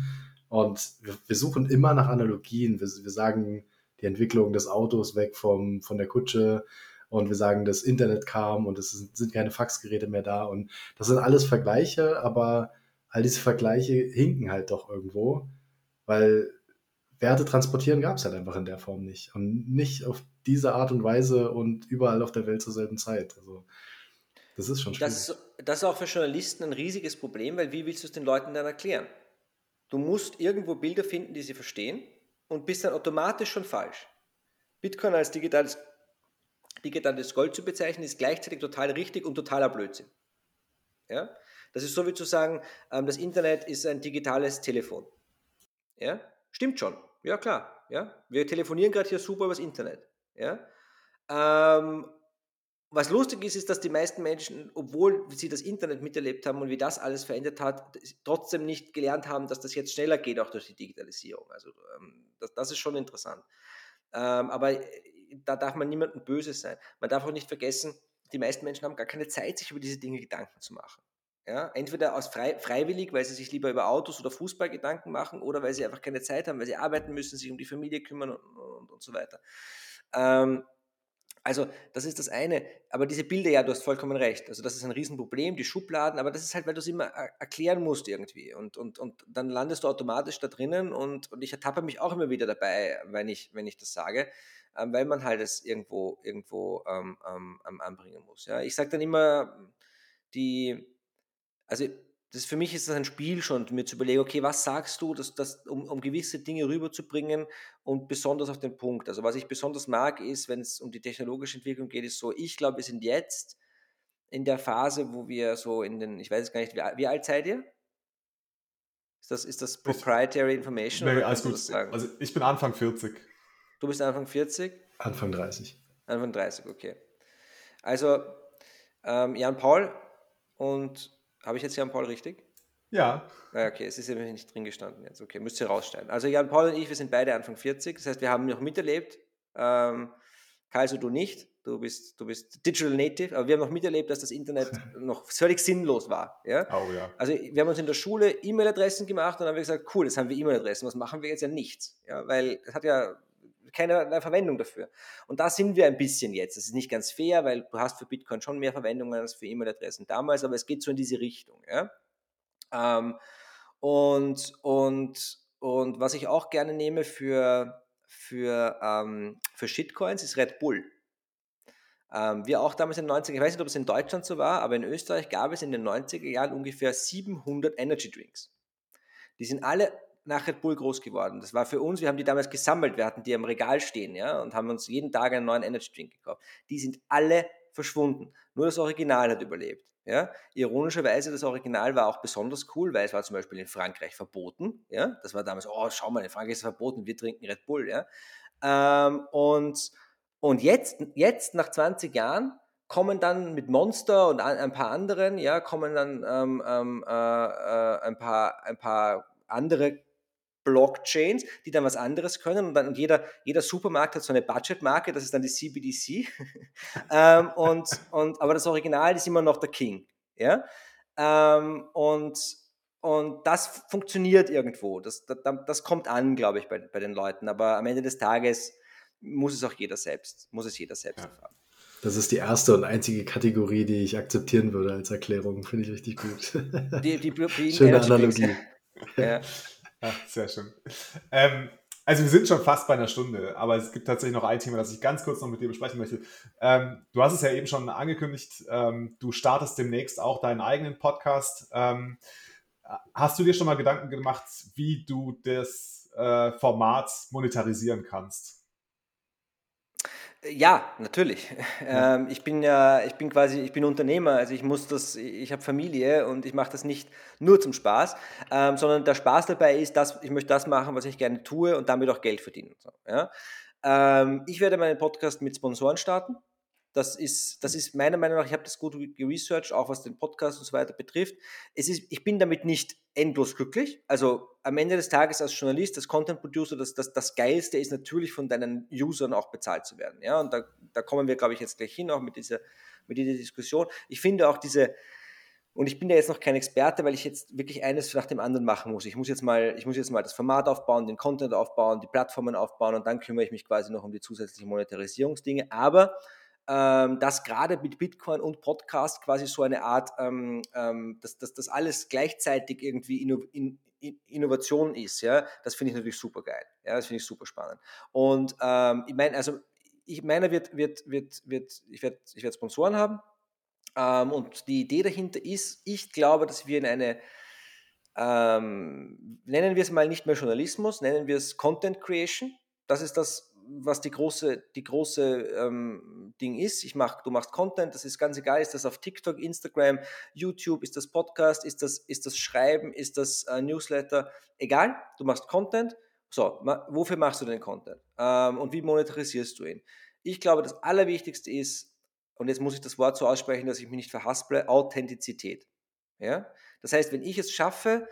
Und wir, wir suchen immer nach Analogien. Wir, wir, sagen die Entwicklung des Autos weg vom, von der Kutsche und wir sagen, das Internet kam und es sind keine Faxgeräte mehr da. Und das sind alles Vergleiche, aber all diese Vergleiche hinken halt doch irgendwo, weil Werte transportieren gab es halt einfach in der Form nicht. Und nicht auf diese Art und Weise und überall auf der Welt zur selben Zeit. Also, das ist schon schwierig. Das ist, das ist auch für Journalisten ein riesiges Problem, weil wie willst du es den Leuten dann erklären? Du musst irgendwo Bilder finden, die sie verstehen und bist dann automatisch schon falsch. Bitcoin als digitales, digitales Gold zu bezeichnen, ist gleichzeitig total richtig und totaler Blödsinn. Ja? Das ist so wie zu sagen, ähm, das Internet ist ein digitales Telefon. Ja? Stimmt schon. Ja, klar. Ja? Wir telefonieren gerade hier super übers Internet. Ja? Ähm, was lustig ist, ist, dass die meisten Menschen, obwohl sie das Internet miterlebt haben und wie das alles verändert hat, trotzdem nicht gelernt haben, dass das jetzt schneller geht, auch durch die Digitalisierung. Also ähm, das, das, ist schon interessant. Ähm, aber äh, da darf man niemandem böse sein. Man darf auch nicht vergessen, die meisten Menschen haben gar keine Zeit, sich über diese Dinge Gedanken zu machen. Ja, entweder aus frei, freiwillig, weil sie sich lieber über Autos oder Fußball Gedanken machen oder weil sie einfach keine Zeit haben, weil sie arbeiten müssen, sich um die Familie kümmern und, und, und so weiter. Ähm, also das ist das eine. Aber diese Bilder, ja, du hast vollkommen recht. Also das ist ein Riesenproblem, die Schubladen, aber das ist halt, weil du es immer erklären musst irgendwie. Und, und, und dann landest du automatisch da drinnen und, und ich ertappe mich auch immer wieder dabei, wenn ich, wenn ich das sage, ähm, weil man halt es irgendwo, irgendwo ähm, ähm, anbringen muss. Ja. Ich sage dann immer, die, also das für mich ist das ein Spiel schon, mir zu überlegen, okay, was sagst du, dass, dass, um, um gewisse Dinge rüberzubringen und besonders auf den Punkt. Also was ich besonders mag, ist, wenn es um die technologische Entwicklung geht, ist so, ich glaube, wir sind jetzt in der Phase, wo wir so in den, ich weiß es gar nicht, wie, wie alt seid ihr? Ist das, ist das Proprietary Information? Nee, alles gut. Also ich bin Anfang 40. Du bist Anfang 40? Anfang 30. Anfang 30, okay. Also ähm, Jan Paul und habe ich jetzt Jan Paul richtig? Ja. Ah, okay, es ist ja nicht drin gestanden jetzt. Okay, müsst ihr rausstellen. Also Jan Paul und ich, wir sind beide Anfang 40. Das heißt, wir haben noch miterlebt. Ähm, so du nicht. Du bist, du bist Digital Native, aber wir haben noch miterlebt, dass das Internet noch völlig sinnlos war. Ja? Oh, ja. Also wir haben uns in der Schule E-Mail-Adressen gemacht und dann haben wir gesagt, cool, jetzt haben wir E-Mail-Adressen, was machen wir jetzt ja nichts? Ja? Weil es hat ja keine Verwendung dafür. Und da sind wir ein bisschen jetzt. Das ist nicht ganz fair, weil du hast für Bitcoin schon mehr Verwendungen als für E-Mail-Adressen damals, aber es geht so in diese Richtung. Ja? Ähm, und, und, und was ich auch gerne nehme für, für, ähm, für Shitcoins ist Red Bull. Ähm, wir auch damals in den 90er, ich weiß nicht, ob es in Deutschland so war, aber in Österreich gab es in den 90er Jahren ungefähr 700 Energy Drinks. Die sind alle nach Red Bull groß geworden. Das war für uns, wir haben die damals gesammelt, wir hatten die am Regal stehen, ja, und haben uns jeden Tag einen neuen Energy Drink gekauft. Die sind alle verschwunden. Nur das Original hat überlebt. Ja. Ironischerweise, das Original war auch besonders cool, weil es war zum Beispiel in Frankreich verboten. Ja. Das war damals, oh, schau mal, in Frankreich ist es verboten, wir trinken Red Bull. Ja. Ähm, und und jetzt, jetzt, nach 20 Jahren, kommen dann mit Monster und ein paar anderen, ja, kommen dann ähm, ähm, äh, äh, ein, paar, ein paar andere Blockchains, die dann was anderes können und dann und jeder, jeder Supermarkt hat so eine Budgetmarke, das ist dann die CBDC. ähm, und, und, aber das Original ist immer noch der King. Ja? Ähm, und, und das funktioniert irgendwo. Das, das, das kommt an, glaube ich, bei, bei den Leuten. Aber am Ende des Tages muss es auch jeder selbst, muss es jeder selbst ja. erfahren. Das ist die erste und einzige Kategorie, die ich akzeptieren würde als Erklärung. Finde ich richtig gut. Die, die, die Schöne Analogie. Ja. ja. sehr schön. Ähm, also wir sind schon fast bei einer Stunde, aber es gibt tatsächlich noch ein Thema, das ich ganz kurz noch mit dir besprechen möchte. Ähm, du hast es ja eben schon angekündigt, ähm, du startest demnächst auch deinen eigenen Podcast. Ähm, hast du dir schon mal Gedanken gemacht, wie du das äh, Format monetarisieren kannst? Ja, natürlich. Ja. Ähm, ich bin ja, ich bin quasi, ich bin Unternehmer, also ich muss das, ich habe Familie und ich mache das nicht nur zum Spaß, ähm, sondern der Spaß dabei ist, dass ich möchte das machen, was ich gerne tue und damit auch Geld verdienen. So, ja? ähm, ich werde meinen Podcast mit Sponsoren starten. Das ist, das ist meiner Meinung nach, ich habe das gut geresearched, auch was den Podcast und so weiter betrifft. Es ist, ich bin damit nicht endlos glücklich. Also am Ende des Tages als Journalist, als Content Producer, das, das, das Geilste ist natürlich von deinen Usern auch bezahlt zu werden. Ja, und da, da kommen wir, glaube ich, jetzt gleich hin, auch mit dieser, mit dieser Diskussion. Ich finde auch diese, und ich bin da jetzt noch kein Experte, weil ich jetzt wirklich eines nach dem anderen machen muss. Ich muss jetzt mal, ich muss jetzt mal das Format aufbauen, den Content aufbauen, die Plattformen aufbauen und dann kümmere ich mich quasi noch um die zusätzlichen Monetarisierungsdinge. Aber dass gerade mit Bitcoin und Podcast quasi so eine Art, ähm, ähm, dass, dass das alles gleichzeitig irgendwie Inno, in, in, Innovation ist, ja, das finde ich natürlich super geil. Ja, das finde ich super spannend. Und ähm, ich meine, also ich meine, wird, wird, wird, wird, ich werde ich werd Sponsoren haben. Ähm, und die Idee dahinter ist, ich glaube, dass wir in eine ähm, nennen wir es mal nicht mehr Journalismus, nennen wir es Content Creation. Das ist das, was die große, die große ähm, Ding ist. Ich mach, du machst Content, das ist ganz egal, ist das auf TikTok, Instagram, YouTube, ist das Podcast, ist das, ist das Schreiben, ist das äh, Newsletter, egal, du machst Content. So, ma, wofür machst du den Content? Ähm, und wie monetarisierst du ihn? Ich glaube, das Allerwichtigste ist, und jetzt muss ich das Wort so aussprechen, dass ich mich nicht verhasple, Authentizität. Ja? Das heißt, wenn ich es schaffe,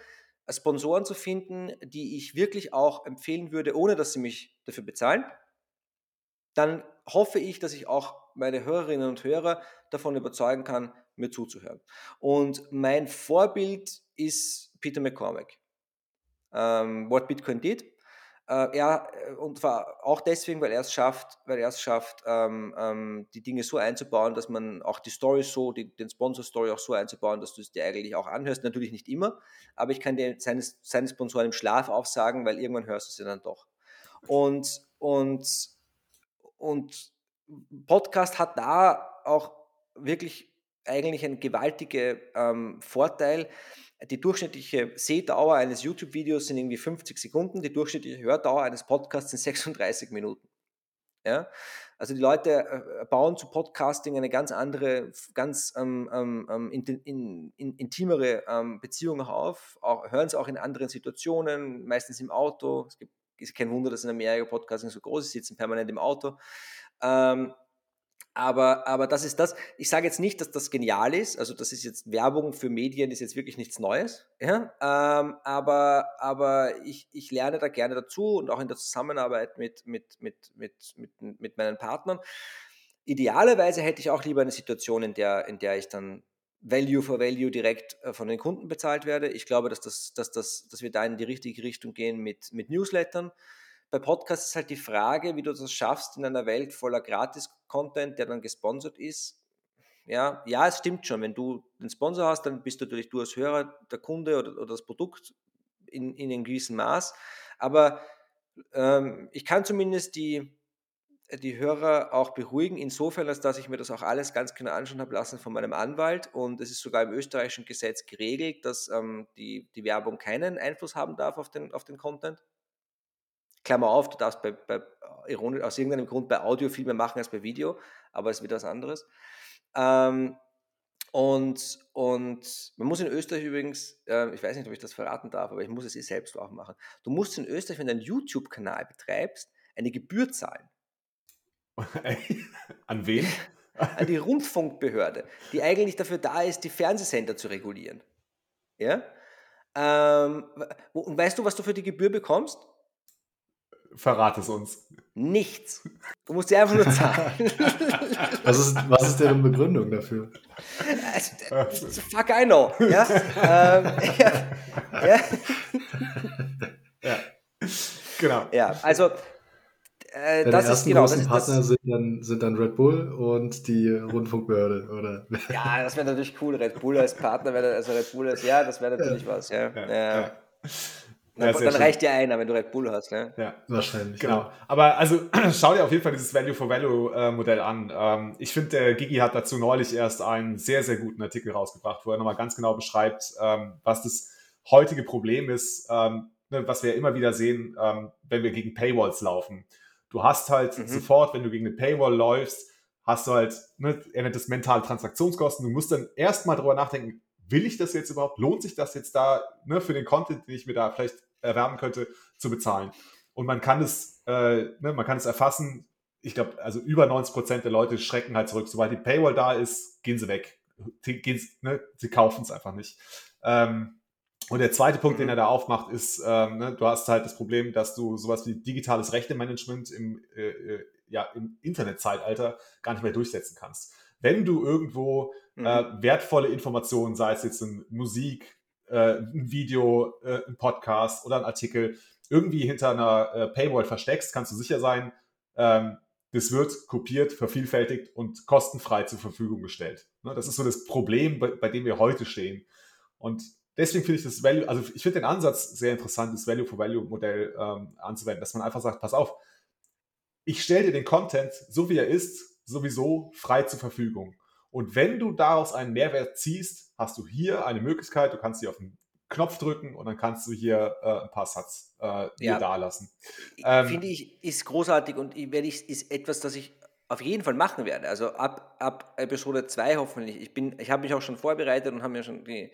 Sponsoren zu finden, die ich wirklich auch empfehlen würde, ohne dass sie mich dafür bezahlen, dann hoffe ich, dass ich auch meine Hörerinnen und Hörer davon überzeugen kann, mir zuzuhören. Und mein Vorbild ist Peter McCormack. Ähm, What Bitcoin Did. Äh, er, äh, und zwar auch deswegen, weil er es schafft, weil er es schafft, ähm, ähm, die Dinge so einzubauen, dass man auch die Story so, die, den Sponsor-Story auch so einzubauen, dass du es dir eigentlich auch anhörst. Natürlich nicht immer, aber ich kann dir seine, seine Sponsoren im Schlaf aufsagen, weil irgendwann hörst du sie dann doch. Und, und und Podcast hat da auch wirklich eigentlich einen gewaltigen ähm, Vorteil. die durchschnittliche Sehdauer eines YouTube-Videos sind irgendwie 50 Sekunden, die durchschnittliche Hördauer eines Podcasts sind 36 Minuten. Ja? Also die Leute äh, bauen zu Podcasting eine ganz andere, ganz ähm, ähm, ähm in, in, in, intimere ähm, Beziehung auf, hören es auch in anderen Situationen, meistens im Auto. Es gibt, ist kein Wunder, dass in Amerika Podcasting so groß ist, sitzen permanent im Auto. Ähm, aber, aber das ist das. Ich sage jetzt nicht, dass das genial ist. Also das ist jetzt Werbung für Medien, ist jetzt wirklich nichts Neues. Ja? Ähm, aber aber ich, ich lerne da gerne dazu und auch in der Zusammenarbeit mit, mit, mit, mit, mit, mit meinen Partnern. Idealerweise hätte ich auch lieber eine Situation, in der, in der ich dann Value for Value direkt äh, von den Kunden bezahlt werde. Ich glaube, dass, das, dass, das, dass wir da in die richtige Richtung gehen mit, mit Newslettern. Bei Podcasts ist halt die Frage, wie du das schaffst in einer Welt voller Gratis-Content, der dann gesponsert ist. Ja, ja, es stimmt schon. Wenn du den Sponsor hast, dann bist du natürlich du als Hörer der Kunde oder, oder das Produkt in, in einem gewissen Maß. Aber ähm, ich kann zumindest die, die Hörer auch beruhigen, insofern, als dass ich mir das auch alles ganz genau anschauen habe lassen von meinem Anwalt. Und es ist sogar im österreichischen Gesetz geregelt, dass ähm, die, die Werbung keinen Einfluss haben darf auf den, auf den Content. Klammer auf, du darfst bei, bei aus irgendeinem Grund bei Audio viel mehr machen als bei Video, aber es wieder was anderes. Ähm, und, und man muss in Österreich übrigens, äh, ich weiß nicht, ob ich das verraten darf, aber ich muss es eh selbst auch machen. Du musst in Österreich, wenn du einen YouTube-Kanal betreibst, eine Gebühr zahlen. An wen? An die Rundfunkbehörde, die eigentlich dafür da ist, die Fernsehsender zu regulieren. Ja? Ähm, und weißt du, was du für die Gebühr bekommst? Verrat es uns. Nichts. Du musst dir einfach nur zahlen. was, ist, was ist deren Begründung dafür? Also, fuck I know. Ja? ähm, ja, ja. ja. Genau. Ja, also äh, ja, das ist genau. Großen das Partner das, sind, dann, sind dann Red Bull und die Rundfunkbehörde, oder? Ja, das wäre natürlich cool. Red Bull als Partner wäre, also Red Bull als, ja, das wäre natürlich ja. was, ja. ja. Ja, dann, reicht dir einer, wenn du Red Bull hast. Ne? Ja, wahrscheinlich. Genau. Ja. Aber also schau dir auf jeden Fall dieses Value-for-Value-Modell an. Ähm, ich finde, der Gigi hat dazu neulich erst einen sehr, sehr guten Artikel rausgebracht, wo er nochmal ganz genau beschreibt, ähm, was das heutige Problem ist, ähm, ne, was wir immer wieder sehen, wenn wir gegen Paywalls laufen. Du hast halt mhm. sofort, wenn du gegen eine Paywall läufst, hast du halt, ne, er nennt das mentale Transaktionskosten. Du musst dann erstmal darüber nachdenken, will ich das jetzt überhaupt? Lohnt sich das jetzt da ne, für den Content, den ich mir da vielleicht erwerben könnte, zu bezahlen. Und man kann es, äh, ne, man kann es erfassen. Ich glaube, also über 90 Prozent der Leute schrecken halt zurück. Sobald die Paywall da ist, gehen sie weg. Gehen, ne, sie kaufen es einfach nicht. Ähm, und der zweite Punkt, den er da aufmacht, ist, ähm, ne, du hast halt das Problem, dass du sowas wie digitales Rechtemanagement im, äh, äh ja, im Internetzeitalter gar nicht mehr durchsetzen kannst. Wenn du irgendwo mhm. äh, wertvolle Informationen, sei es jetzt in Musik, äh, ein Video, äh, ein Podcast oder ein Artikel irgendwie hinter einer äh, Paywall versteckst, kannst du sicher sein, ähm, das wird kopiert, vervielfältigt und kostenfrei zur Verfügung gestellt. Ne? Das ist so das Problem, bei, bei dem wir heute stehen. Und deswegen finde ich das Value, also ich finde den Ansatz sehr interessant, das Value-for-Value-Modell ähm, anzuwenden, dass man einfach sagt, pass auf, ich stelle dir den Content, so wie er ist, sowieso frei zur Verfügung. Und wenn du daraus einen Mehrwert ziehst, hast du hier eine Möglichkeit, du kannst hier auf den Knopf drücken und dann kannst du hier äh, ein paar Satz äh, ja. da lassen. Ähm, Finde ich, ist großartig und werde ich, ist etwas, das ich auf jeden Fall machen werde. Also ab, ab Episode 2 hoffentlich. Ich, ich habe mich auch schon vorbereitet und habe mir schon die,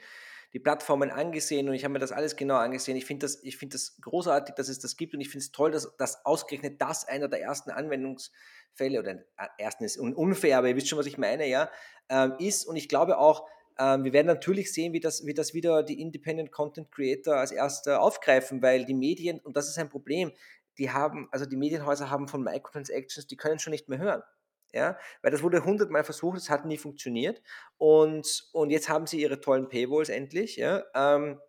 die Plattformen angesehen und ich habe mir das alles genau angesehen. Ich finde das, find das großartig, dass es das gibt und ich finde es toll, dass, dass ausgerechnet das einer der ersten Anwendungsfälle oder äh, ersten ist unfair, aber ihr wisst schon, was ich meine, ja, ähm, ist. Und ich glaube auch, ähm, wir werden natürlich sehen, wie das, wie das wieder die Independent Content Creator als erster aufgreifen, weil die Medien, und das ist ein Problem, die haben, also die Medienhäuser haben von Microtransactions, die können schon nicht mehr hören. Ja, weil das wurde hundertmal versucht, es hat nie funktioniert. Und, und jetzt haben sie ihre tollen Paywalls endlich. Ja, ähm,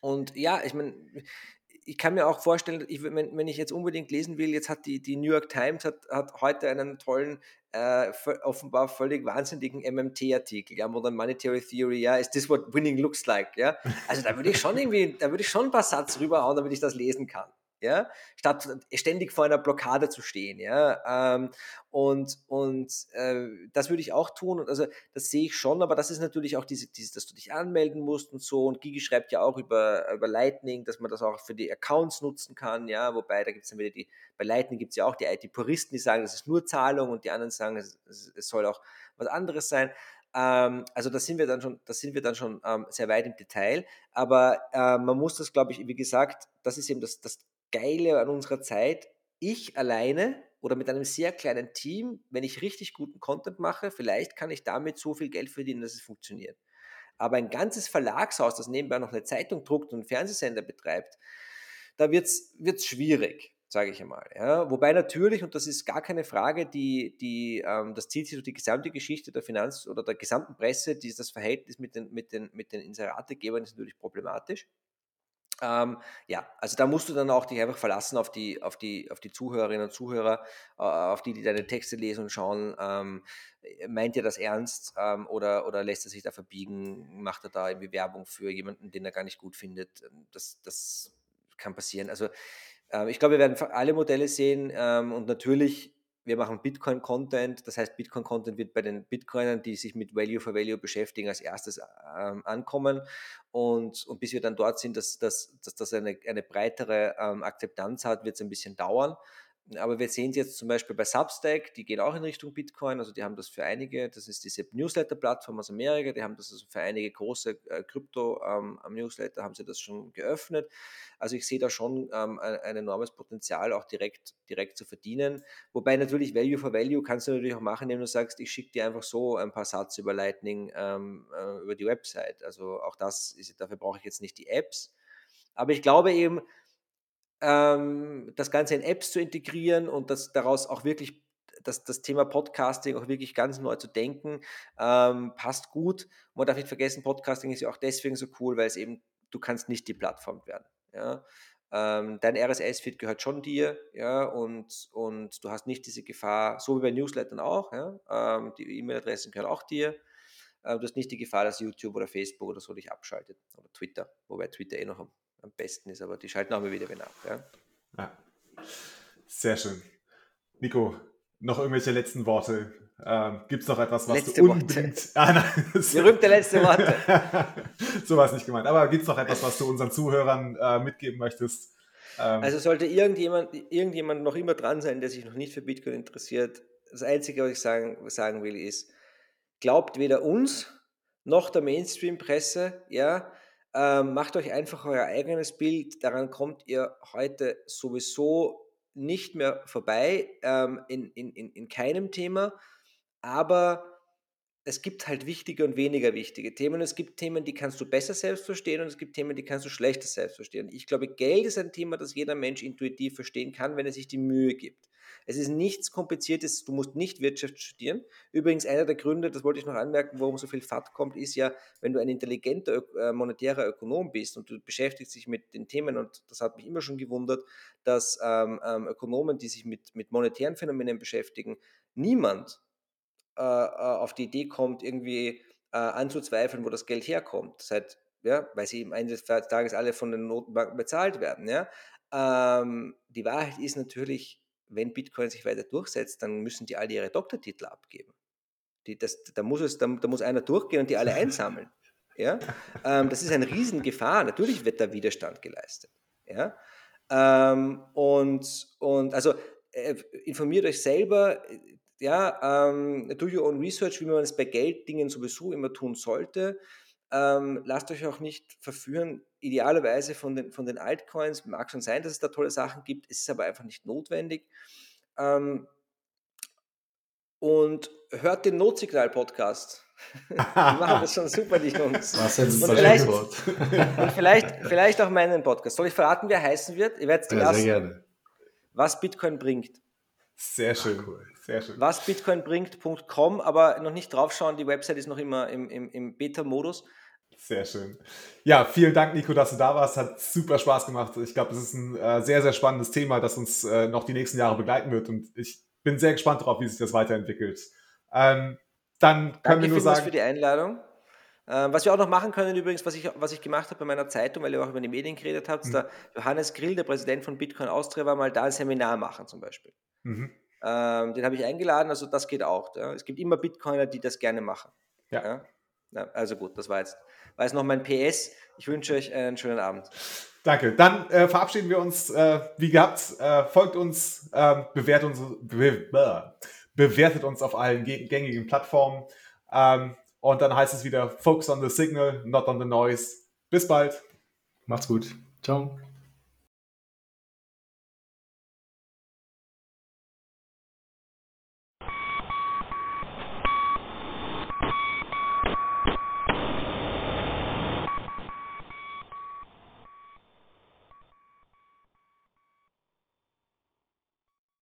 und ja, ich meine, ich kann mir auch vorstellen, ich, wenn, wenn, ich jetzt unbedingt lesen will, jetzt hat die, die New York Times hat, hat heute einen tollen, äh, offenbar völlig wahnsinnigen MMT-Artikel, ja, Modern Monetary Theory, ja, is this what winning looks like, ja? Also da würde ich schon irgendwie, da würde ich schon ein paar Satz rüberhauen, damit ich das lesen kann. Ja, statt ständig vor einer Blockade zu stehen, ja. Ähm, und und äh, das würde ich auch tun. Also das sehe ich schon, aber das ist natürlich auch diese, diese, dass du dich anmelden musst und so. Und Gigi schreibt ja auch über, über Lightning, dass man das auch für die Accounts nutzen kann, ja, wobei da gibt es dann wieder die, bei Lightning gibt es ja auch die IT-Puristen, die sagen, das ist nur Zahlung und die anderen sagen, es, es soll auch was anderes sein. Ähm, also da sind wir dann schon, da sind wir dann schon ähm, sehr weit im Detail. Aber äh, man muss das, glaube ich, wie gesagt, das ist eben das, das Geile an unserer Zeit. Ich alleine oder mit einem sehr kleinen Team, wenn ich richtig guten Content mache, vielleicht kann ich damit so viel Geld verdienen, dass es funktioniert. Aber ein ganzes Verlagshaus, das nebenbei noch eine Zeitung druckt und einen Fernsehsender betreibt, da wird es schwierig sage ich einmal. Ja. Wobei natürlich, und das ist gar keine Frage, die, die, ähm, das zieht sich durch die gesamte Geschichte der Finanz- oder der gesamten Presse, die, das Verhältnis mit den, mit den, mit den Inserategebern ist natürlich problematisch. Ähm, ja, also da musst du dann auch dich einfach verlassen auf die, auf die, auf die Zuhörerinnen und Zuhörer, äh, auf die, die deine Texte lesen und schauen, ähm, meint er das ernst ähm, oder, oder lässt er sich da verbiegen, macht er da irgendwie Werbung für jemanden, den er gar nicht gut findet. Das, das kann passieren. Also ähm, ich glaube, wir werden alle Modelle sehen ähm, und natürlich, wir machen Bitcoin-Content. Das heißt, Bitcoin-Content wird bei den Bitcoinern, die sich mit Value for Value beschäftigen, als erstes ähm, ankommen. Und, und bis wir dann dort sind, dass, das eine, eine breitere Akzeptanz hat, wird es ein bisschen dauern. Aber wir sehen es jetzt zum Beispiel bei Substack, die gehen auch in Richtung Bitcoin. Also die haben das für einige, das ist diese Newsletter-Plattform aus Amerika, die haben das also für einige große äh, Krypto-Newsletter, ähm, haben sie das schon geöffnet. Also ich sehe da schon ähm, ein, ein, enormes Potenzial, auch direkt, direkt zu verdienen. Wobei natürlich Value for Value kannst du natürlich auch machen, indem du sagst, ich schicke dir einfach so ein paar Satz über Lightning ähm, äh, über die Website. Also auch das ist, dafür brauche ich jetzt nicht die Apps. Aber ich glaube eben, ähm, das Ganze in Apps zu integrieren und das daraus auch wirklich das, das Thema Podcasting auch wirklich ganz neu zu denken, ähm, passt gut. Man darf nicht vergessen, Podcasting ist ja auch deswegen so cool, weil es eben, du kannst nicht die Plattform werden. Ja? Ähm, dein RSS-Feed gehört schon dir, ja, und, und du hast nicht diese Gefahr, so wie bei Newslettern auch, ja, ähm, die E-Mail-Adressen gehören auch dir. Äh, du hast nicht die Gefahr, dass YouTube oder Facebook oder so dich abschaltet oder Twitter, wobei Twitter eh noch am besten ist, aber die schalten auch mal wieder wen ab. Ja? ja. Sehr schön. Nico, noch irgendwelche letzten Worte? Ähm, Gibt es noch etwas, was letzte du unbedingt... Ah, nein, Berühmte letzte Worte. so war es nicht gemeint. Aber gibt es noch etwas, was du unseren Zuhörern äh, mitgeben möchtest? Ähm, also sollte irgendjemand, irgendjemand noch immer dran sein, der sich noch nicht für Bitcoin interessiert, das Einzige, was ich sagen, sagen will, ist, glaubt weder uns noch der Mainstream-Presse, ja, ähm, macht euch einfach euer eigenes Bild. Daran kommt ihr heute sowieso nicht mehr vorbei, ähm, in, in, in, in keinem Thema. Aber es gibt halt wichtige und weniger wichtige Themen. Es gibt Themen, die kannst du besser selbst verstehen und es gibt Themen, die kannst du schlechter selbst verstehen. Ich glaube, Geld ist ein Thema, das jeder Mensch intuitiv verstehen kann, wenn er sich die Mühe gibt. Es ist nichts Kompliziertes, du musst nicht Wirtschaft studieren. Übrigens, einer der Gründe, das wollte ich noch anmerken, warum so viel FAT kommt, ist ja, wenn du ein intelligenter äh, monetärer Ökonom bist und du beschäftigst dich mit den Themen, und das hat mich immer schon gewundert, dass ähm, ähm, Ökonomen, die sich mit, mit monetären Phänomenen beschäftigen, niemand äh, äh auf die Idee kommt, irgendwie äh, anzuzweifeln, wo das Geld herkommt. Seit, ja, weil sie am Ende des Tages alle von den Notenbanken bezahlt werden. Ja? Ähm, die Wahrheit ist natürlich, wenn Bitcoin sich weiter durchsetzt, dann müssen die alle ihre Doktortitel abgeben. Die, das, da, muss es, da, da, muss einer durchgehen und die alle einsammeln. Ja? Ähm, das ist eine Riesengefahr. Natürlich wird da Widerstand geleistet. Ja? Ähm, und, und also äh, informiert euch selber, ja, ähm, do your own research, wie man es bei Gelddingen sowieso immer tun sollte. Ähm, lasst euch auch nicht verführen, idealerweise von den, von den Altcoins. Mag schon sein, dass es da tolle Sachen gibt, es ist aber einfach nicht notwendig. Ähm, und hört den Notsignal-Podcast. die machen das schon super, die Jungs. Was und vielleicht, und vielleicht, vielleicht auch meinen Podcast. Soll ich verraten, wer heißen wird? Ihr werdet es ja, Sehr gerne. Was Bitcoin bringt. Sehr schön. Ach, cool. Sehr schön. Was Bitcoin bringt.com, aber noch nicht draufschauen, die Website ist noch immer im, im, im Beta-Modus. Sehr schön. Ja, vielen Dank, Nico, dass du da warst. Hat super Spaß gemacht. Ich glaube, es ist ein äh, sehr, sehr spannendes Thema, das uns äh, noch die nächsten Jahre begleiten wird. Und ich bin sehr gespannt darauf, wie sich das weiterentwickelt. Ähm, dann können Danke wir nur sagen. für die Einladung. Äh, was wir auch noch machen können, übrigens, was ich, was ich gemacht habe bei meiner Zeitung, weil ihr auch über die Medien geredet habt, mhm. der Johannes Grill, der Präsident von Bitcoin Austria, war mal da ein Seminar machen zum Beispiel. Mhm. Ähm, den habe ich eingeladen, also das geht auch. Ja. Es gibt immer Bitcoiner, die das gerne machen. Ja. ja. ja also gut, das war jetzt, war jetzt noch mein PS. Ich wünsche euch einen schönen Abend. Danke. Dann äh, verabschieden wir uns äh, wie gehabt. Äh, folgt uns, ähm, bewertet uns, be bewertet uns auf allen gängigen Plattformen. Ähm, und dann heißt es wieder Focus on the Signal, not on the Noise. Bis bald. Macht's gut. Ciao.